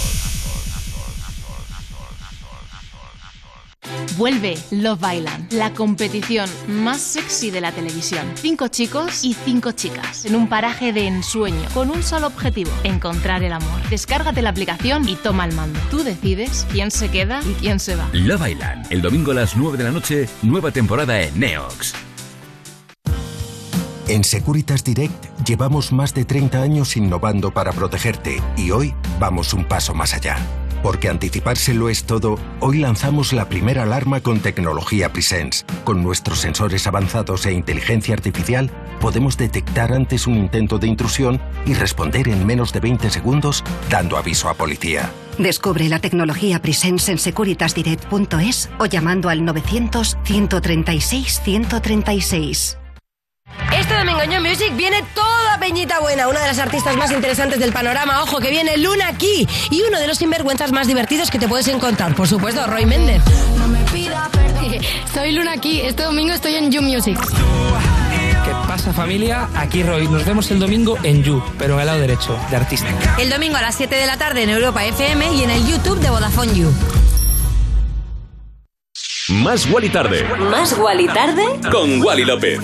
Vuelve Love Island, la competición más sexy de la televisión. Cinco chicos y cinco chicas en un paraje de ensueño con un solo objetivo, encontrar el amor. Descárgate la aplicación y toma el mando. Tú decides quién se queda y quién se va. Love Island, el domingo a las 9 de la noche, nueva temporada en Neox. En Securitas Direct llevamos más de 30 años innovando para protegerte y hoy vamos un paso más allá. Porque anticipárselo es todo, hoy lanzamos la primera alarma con tecnología Presence. Con nuestros sensores avanzados e inteligencia artificial, podemos detectar antes un intento de intrusión y responder en menos de 20 segundos, dando aviso a policía. Descubre la tecnología Presence en securitasdirect.es o llamando al 900-136-136. Este domingo en New Music viene toda Peñita Buena, una de las artistas más interesantes del panorama. Ojo, que viene Luna aquí y uno de los sinvergüenzas más divertidos que te puedes encontrar. Por supuesto, Roy Méndez. Soy Luna aquí. Este domingo estoy en You Music. ¿Qué pasa familia? Aquí Roy. Nos vemos el domingo en You, pero en el lado derecho, de artista. El domingo a las 7 de la tarde en Europa FM y en el YouTube de Vodafone You. Más Wally Tarde. Más Wally Tarde. Con Wally López.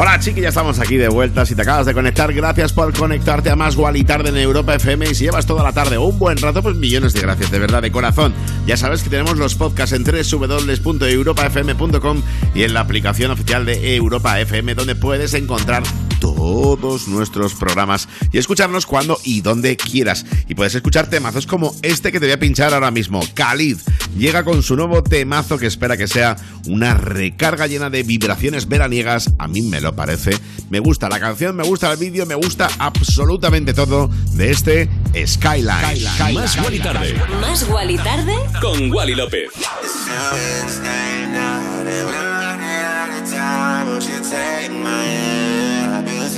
Hola chiqui, ya estamos aquí de vuelta. Si te acabas de conectar, gracias por conectarte a Más y Tarde en Europa FM. Y si llevas toda la tarde o un buen rato, pues millones de gracias, de verdad, de corazón. Ya sabes que tenemos los podcasts en www.europafm.com y en la aplicación oficial de Europa FM, donde puedes encontrar todos nuestros programas y escucharnos cuando y donde quieras. Y puedes escuchar temazos como este que te voy a pinchar ahora mismo. Khalid llega con su nuevo temazo que espera que sea una recarga llena de vibraciones veraniegas. A mí me lo parece. Me gusta la canción, me gusta el vídeo, me gusta absolutamente todo de este Skyline. Más Wally Tarde. Más Wally Tarde. Con Wally López. Take my hand,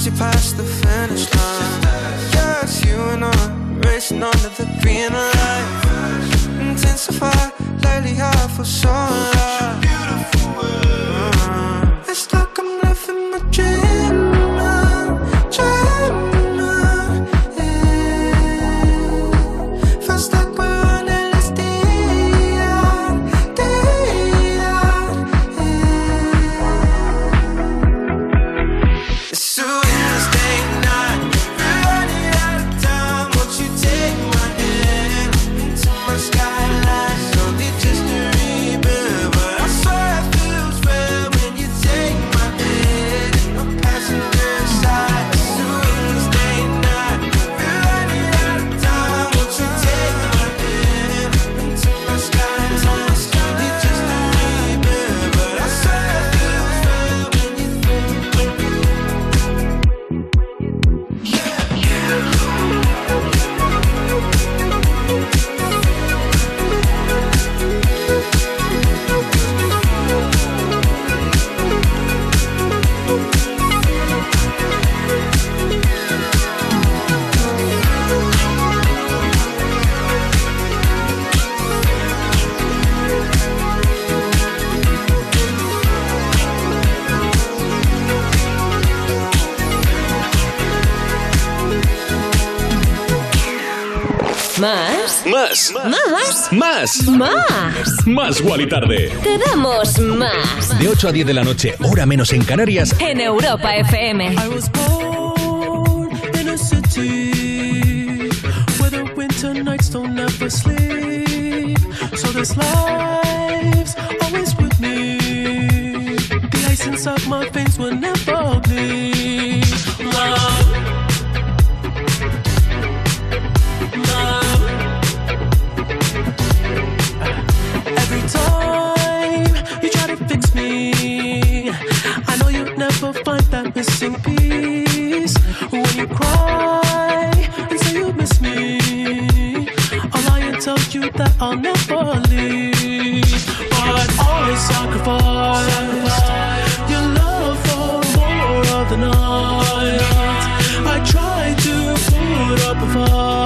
as you pass the finish line. Yes, you and I racing under the green light. Intensify lately, I feel so alive. Uh, It's like ¿Más? Más. ¿Más? Más. Más. Más Wally Tarde. Te damos más. De 8 a 10 de la noche, hora menos en Canarias. En Europa FM. I was born in a city where the winter nights don't ever sleep. So this life's always with me. The ice inside my veins will never bleed. Love. Love. Missing piece. When you cry and say you miss me, I'll lie and tell you that I'll never leave. But always sacrifice your love for more of the night. I try to put up a fight.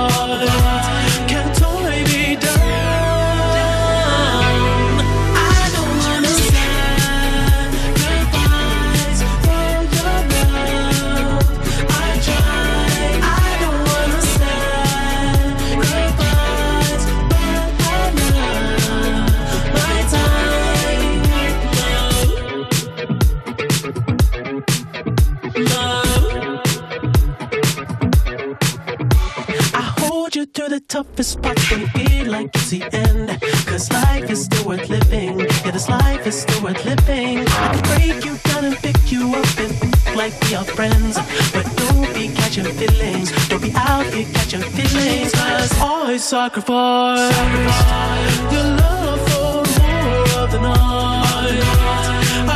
When you feel like it's the end. Cause life is still worth living. Yeah, this life is still worth living. I can break you down and pick you up and like we are friends. But don't be catching feelings. Don't be out here catching feelings. Cause I sacrifice your love for more of the night.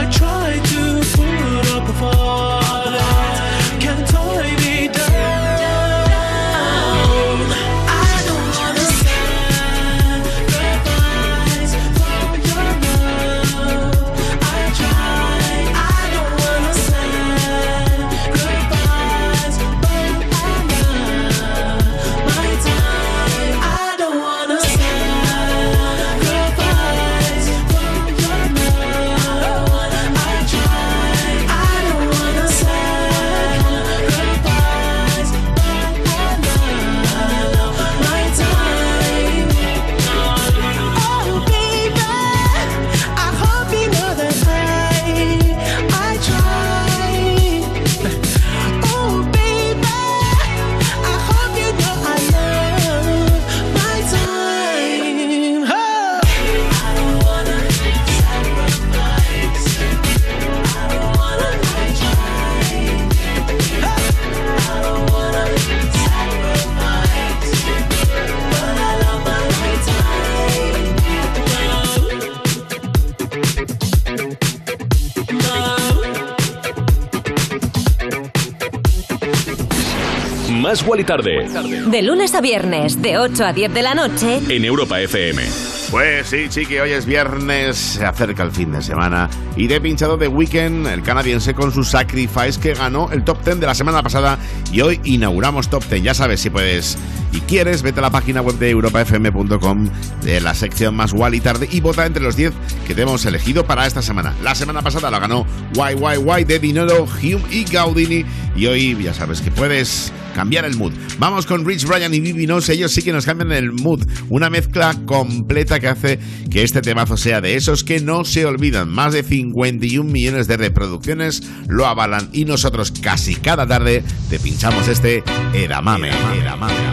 I try to put Más Guali Tarde. De lunes a viernes, de 8 a 10 de la noche. En Europa FM. Pues sí, chiqui, hoy es viernes, se acerca el fin de semana y de pinchado de Weekend, el canadiense con su Sacrifice que ganó el top 10 de la semana pasada y hoy inauguramos top 10. Ya sabes, si puedes y quieres, vete a la página web de europafm.com de la sección más Wally tarde y vota entre los 10 que te hemos elegido para esta semana. La semana pasada lo ganó YYY de Dinero, Hume y Gaudini y hoy ya sabes que puedes cambiar el mood. Vamos con Rich Bryan y Vivi Nos, ellos sí que nos cambian el mood. Una mezcla completa que hace que este temazo sea de esos que no se olvidan. Más de 51 millones de reproducciones lo avalan y nosotros casi cada tarde te pinchamos este Edamame. Edamame,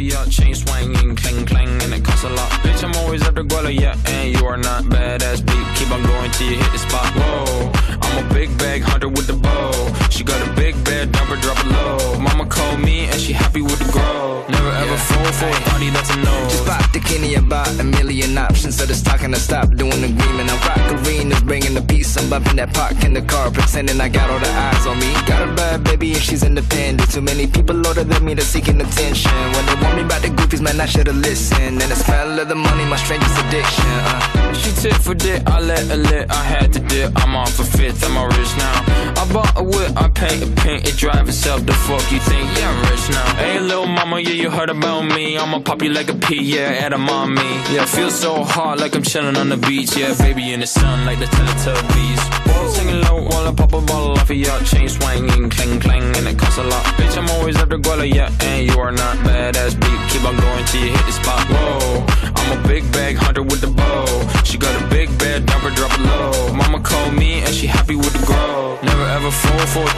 your chain swinging, clang clang, and it costs a lot. Bitch, I'm always after Guala, yeah, and you are not badass beat. Keep on going till you hit the spot. Whoa, I'm a big bag hunter with the bow. She got a big bed, dump her, drop it low. Mama called me and she happy with the grow. Never ever fall for a party that's a no. Just pop the Kenny about a million options. So just talking to stop doing the agreement. I rock arenas, bringing the peace. I'm bumping that park in the car, pretending I got all the eyes on me. Got a bad baby and she's independent. Too many people older than me that's seeking attention. When they want me about the goofies, man, I should've listened. And the smell of the money, my strangest addiction. Uh. She tip for dick, I let her lit, I had to dip. I'm off for fifth, I'm all rich now. I bought a whip, I paint a paint, it drive itself. The fuck you think? Yeah, I'm rich now. Hey, little mama, yeah, you heard about me. I'ma pop you like a pea, yeah, at a mommy. Yeah, feel so hot like I'm chilling on the beach. Yeah, baby in the sun like the Teletubbies. Whoa, singing low while I pop a bottle off of your chain swinging, clang clang, and it costs a lot. Bitch, I'm always after Guala, yeah, and you are not badass beat. Keep on going till you hit the spot. Whoa, I'm a big bag hunter with the bow. She got a big bed, her, drop it low. Mama called me and she happy with the grow. Never ever fall for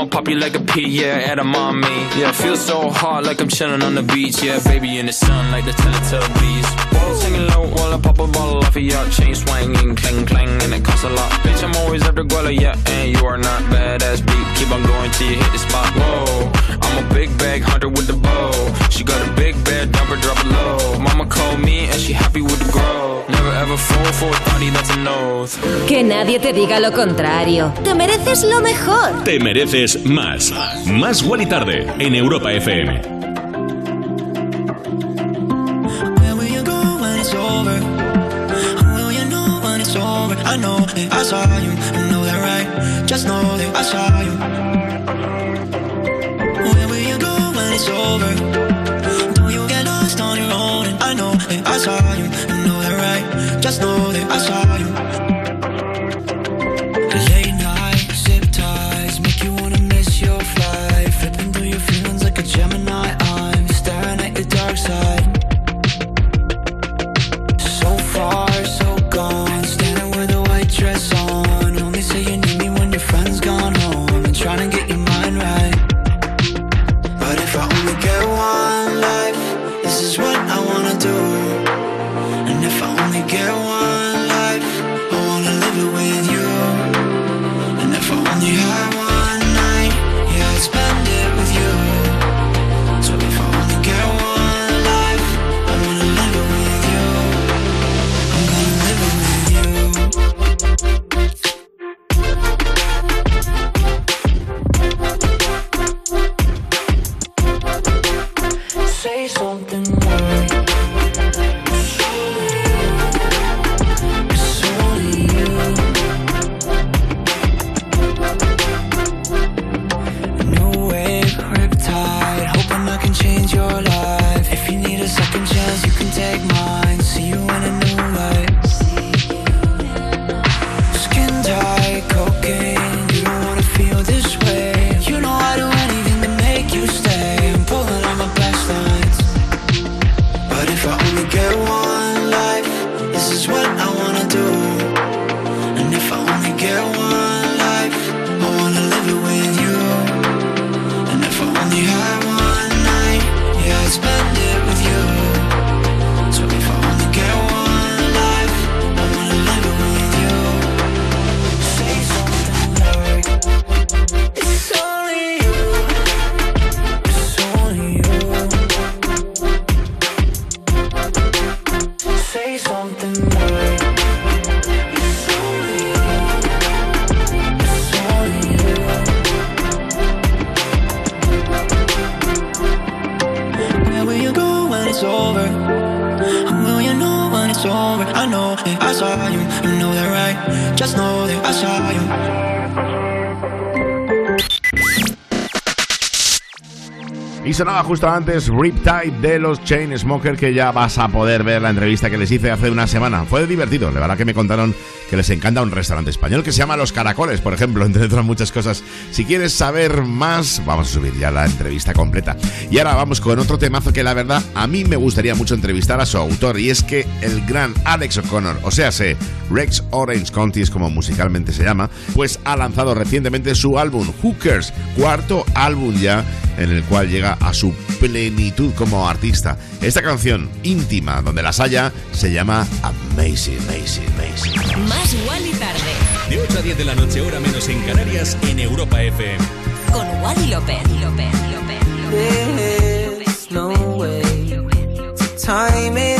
I'ma pop you like a pea, yeah, at a mommy. Yeah, feel so hot like I'm chilling on the beach. Yeah, baby in the sun like the Teletubbies. Whoa, singing low while I pop a bottle off of your chain swinging, clang clang, and it costs a lot. Bitch, I'm always after Guala, yeah, and you are not badass beat. Keep on going till you hit the spot. Whoa, I'm a big bag hunter with the bow. She got a big bed, dump her, drop it low. Mama called me and she happy with the grow. Never ever fall for a thotty that's an oath. Que nadie te diga lo contrario. Te mereces lo mejor. Te mereces más. Más Guali Tarde. En Europa FM. I you, know that right. Just know that I saw you. Justo antes Riptide de los Chainsmokers que ya vas a poder ver la entrevista que les hice hace una semana. Fue divertido, la verdad que me contaron que les encanta un restaurante español que se llama Los Caracoles, por ejemplo, entre otras muchas cosas. Si quieres saber más, vamos a subir ya la entrevista completa. Y ahora vamos con otro temazo que la verdad a mí me gustaría mucho entrevistar a su autor y es que el gran Alex O'Connor, o sea, se Rex Orange County es como musicalmente se llama, pues ha lanzado recientemente su álbum Hookers, cuarto álbum ya en el cual llega a su plenitud como artista. Esta canción íntima, donde las haya, se llama Amazing, Amazing, Amazing. Más Wally tarde. De 8 a 10 de la noche, hora menos en Canarias, en Europa FM. Con Wally López. López, López, There's no way to time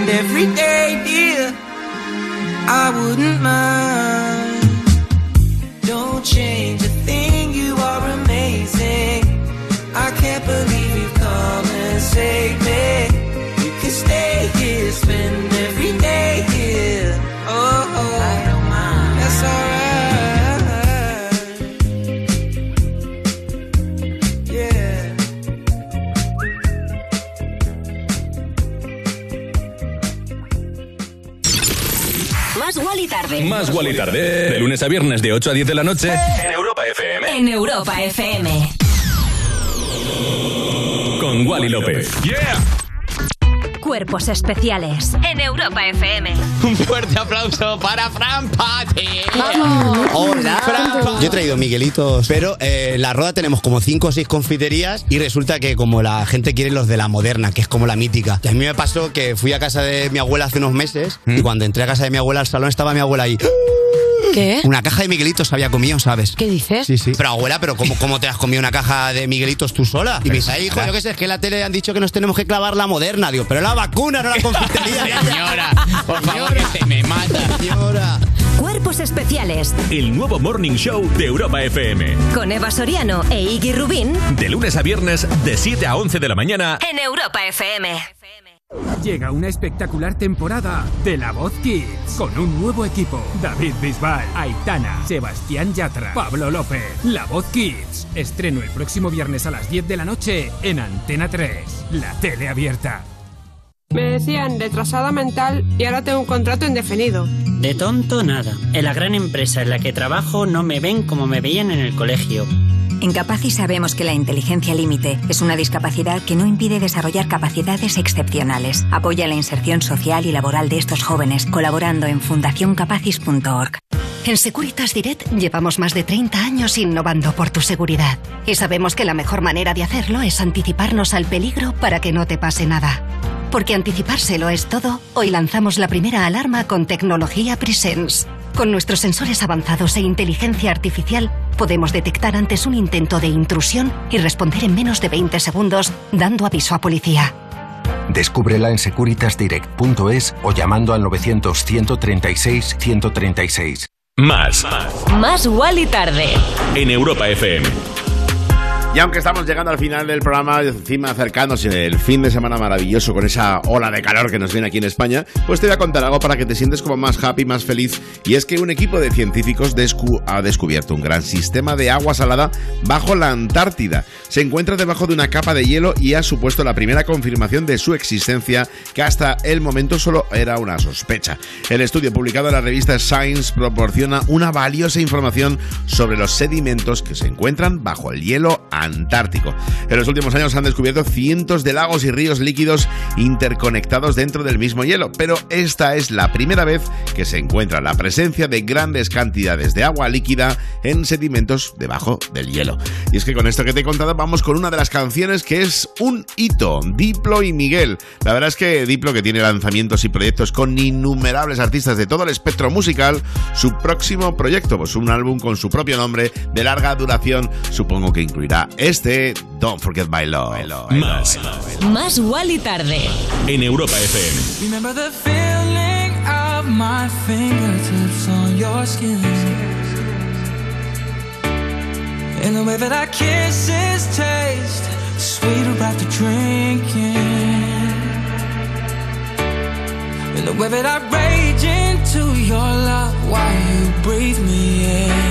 lunes a viernes, de 8 a 10 de la noche, en Europa FM. En Europa FM. Con Wally López. ¡Yeah! Cuerpos especiales. En Europa FM. Un fuerte aplauso para Fran Pati. Hola. Yo he traído Miguelitos, pero eh, en la roda tenemos como 5 o 6 confiterías y resulta que como la gente quiere los de la moderna, que es como la mítica. Y a mí me pasó que fui a casa de mi abuela hace unos meses y cuando entré a casa de mi abuela al salón estaba mi abuela ahí. ¿Qué? Una caja de Miguelitos había comido, ¿sabes? ¿Qué dices? Sí, sí. Pero abuela, pero ¿cómo, cómo te has comido una caja de Miguelitos tú sola? Y me dice, "Ay, hijo, yo qué sé, es que en la tele han dicho que nos tenemos que clavar la moderna. Digo, pero la vacuna, no la confitería. Señora, por favor, que se me mata. Señora. Cuerpos especiales. El nuevo Morning Show de Europa FM. Con Eva Soriano e Iggy Rubín. De lunes a viernes, de 7 a 11 de la mañana. En Europa FM. Llega una espectacular temporada de La Voz Kids con un nuevo equipo. David Bisbal, Aitana, Sebastián Yatra, Pablo López. La Voz Kids. Estreno el próximo viernes a las 10 de la noche en Antena 3, la tele abierta. Me decían retrasada mental y ahora tengo un contrato indefinido. De tonto nada. En la gran empresa en la que trabajo no me ven como me veían en el colegio. En Capaci sabemos que la inteligencia límite es una discapacidad que no impide desarrollar capacidades excepcionales. Apoya la inserción social y laboral de estos jóvenes colaborando en fundacioncapacis.org. En Securitas Direct llevamos más de 30 años innovando por tu seguridad. Y sabemos que la mejor manera de hacerlo es anticiparnos al peligro para que no te pase nada. Porque anticipárselo es todo, hoy lanzamos la primera alarma con tecnología Presence. Con nuestros sensores avanzados e inteligencia artificial, podemos detectar antes un intento de intrusión y responder en menos de 20 segundos, dando aviso a policía. Descúbrela en securitasdirect.es o llamando al 900-136-136. Más. Más Wally tarde. En Europa FM. Y aunque estamos llegando al final del programa, encima acercándose el fin de semana maravilloso con esa ola de calor que nos viene aquí en España, pues te voy a contar algo para que te sientes como más happy, más feliz. Y es que un equipo de científicos descu- ha descubierto un gran sistema de agua salada bajo la Antártida. Se encuentra debajo de una capa de hielo y ha supuesto la primera confirmación de su existencia, que hasta el momento solo era una sospecha. El estudio publicado en la revista Science proporciona una valiosa información sobre los sedimentos que se encuentran bajo el hielo antártico. En los últimos años han descubierto cientos de lagos y ríos líquidos interconectados dentro del mismo hielo, pero esta es la primera vez que se encuentra la presencia de grandes cantidades de agua líquida en sedimentos debajo del hielo. Y es que con esto que te he contado vamos con una de las canciones que es un hito, Diplo y Miguel. La verdad es que Diplo, que tiene lanzamientos y proyectos con innumerables artistas de todo el espectro musical, su próximo proyecto, pues un álbum con su propio nombre, de larga duración, supongo que incluirá este Don't Forget My Love. Más. Más Wally tarde. En Europa FM. Remember the feeling of my fingertips on your skin. And the way that our kisses taste sweeter after drinking. And the way that I rage into your love while you breathe me in.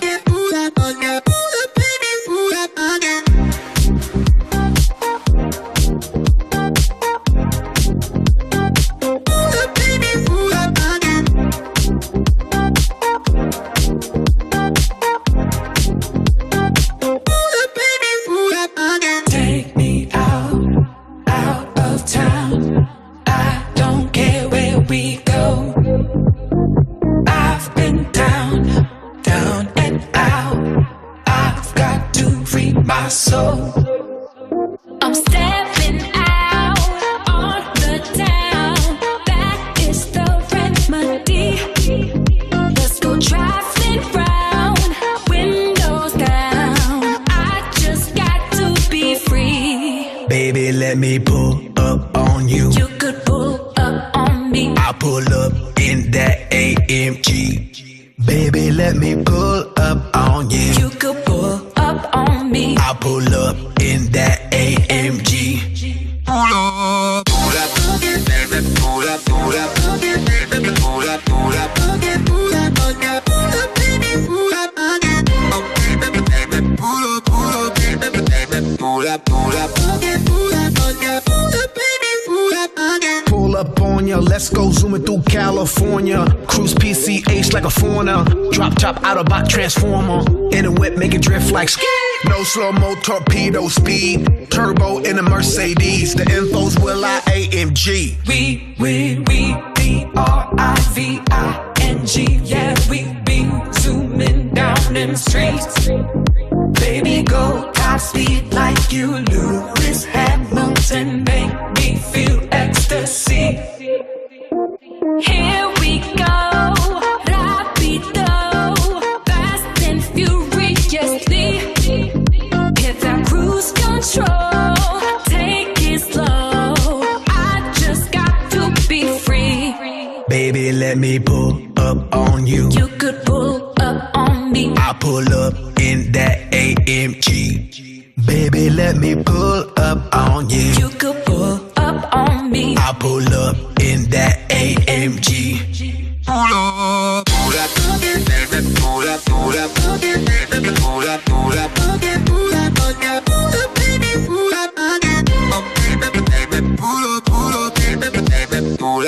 Torpedo speed. Turbo in a Mercedes. The info's will I AMG. We, we, we, B R I V I N G. Yeah, we be zooming down in the streets. Baby, go top speed like you, Lewis Hamilton. Make me feel ecstasy. Here we go, rapido, fast and furiously. Baby, let me pull up on you. You could pull up on me. I pull up in that AMG. Baby, let me pull up on you. You could pull up on me. I pull up in that AMG. Pull up. Pull up. Pull up. Pull up. Pull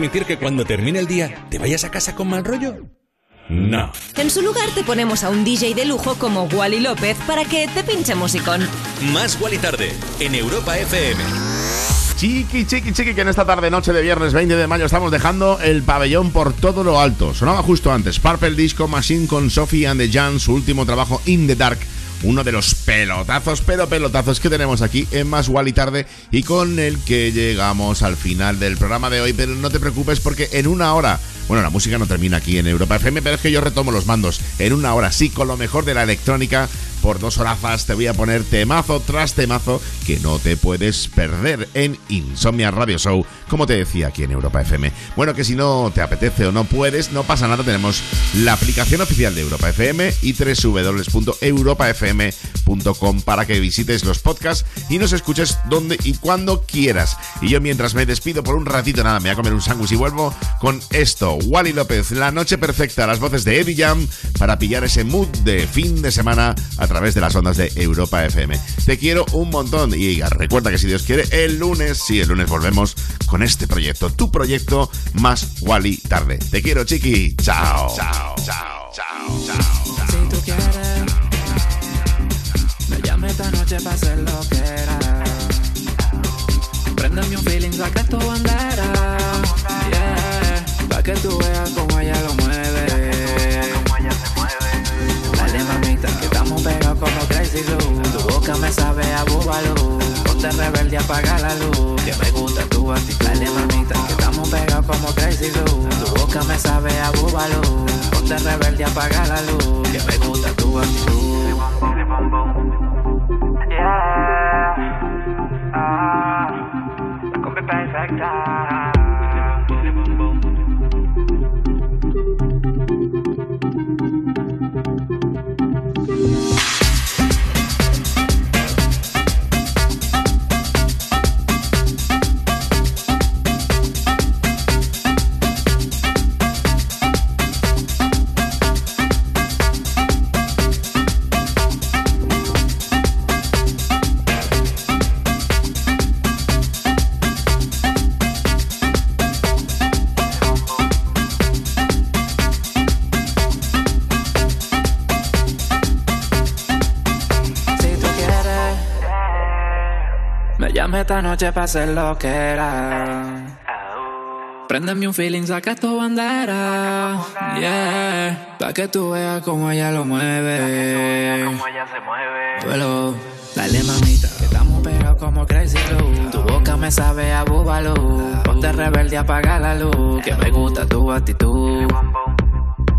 permitir que cuando termine el día te vayas a casa con mal rollo? No. En su lugar te ponemos a un DJ de lujo como Wally López para que te pinche musicón. Más y Tarde en Europa FM. Chiqui, chiqui, chiqui, que en esta tarde noche de viernes 20 de mayo estamos dejando el pabellón por todo lo alto. Sonaba justo antes Purple Disco Machine con Sophie and the Jan, su último trabajo In the Dark uno de los pelotazos, pero pelotazos que tenemos aquí en Más y Tarde y con el que llegamos al final del programa de hoy. Pero no te preocupes porque en una hora, bueno, la música no termina aquí en Europa FM, pero es que yo retomo los mandos. En una hora, sí, con lo mejor de la electrónica por dos horazas te voy a poner temazo tras temazo que no te puedes perder en Insomnia Radio Show, como te decía aquí en Europa FM. Bueno, que si no te apetece o no puedes, no pasa nada, tenemos la aplicación oficial de Europa FM y www.europafm.com para que visites los podcasts y nos escuches donde y cuando quieras. Y yo mientras me despido por un ratito, nada, me voy a comer un sándwich y vuelvo con esto. Wally López, La Noche Perfecta, las voces de Eddie Jam para pillar ese mood de fin de semana través de las ondas de Europa FM. Te quiero un montón y recuerda que si Dios quiere, el lunes, sí, el lunes volvemos con este proyecto, tu proyecto más Wally tarde. Te quiero, chiqui. Chao. Chao, chao, chao, chao. Si tú quieres, me llame esta noche para hacer lo que era. Un feeling, saca tu bandera. Yeah, pa' que tú veas cómo Tu boca me sabe a búbalo. Ponte rebelde, apaga la luz. Que me gusta tu actitud. Mamita, que estamos pegados como Crazy Glue. Tu boca me sabe a búbalo. Ponte rebelde, apaga la luz. Que me gusta tu actitud. Yeah. Ah, la combi perfecta. Esta noche para hacer lo que era. Préndeme un feeling, saca tu bandera. Yeah, pa' que tú veas cómo ella lo mueve. Cómo ella se mueve. Duelo, dale mamita, que estamos pegados como Crazy Glue. Tu boca me sabe a búbalo. Ponte rebelde, apaga la luz. Que me gusta tu actitud.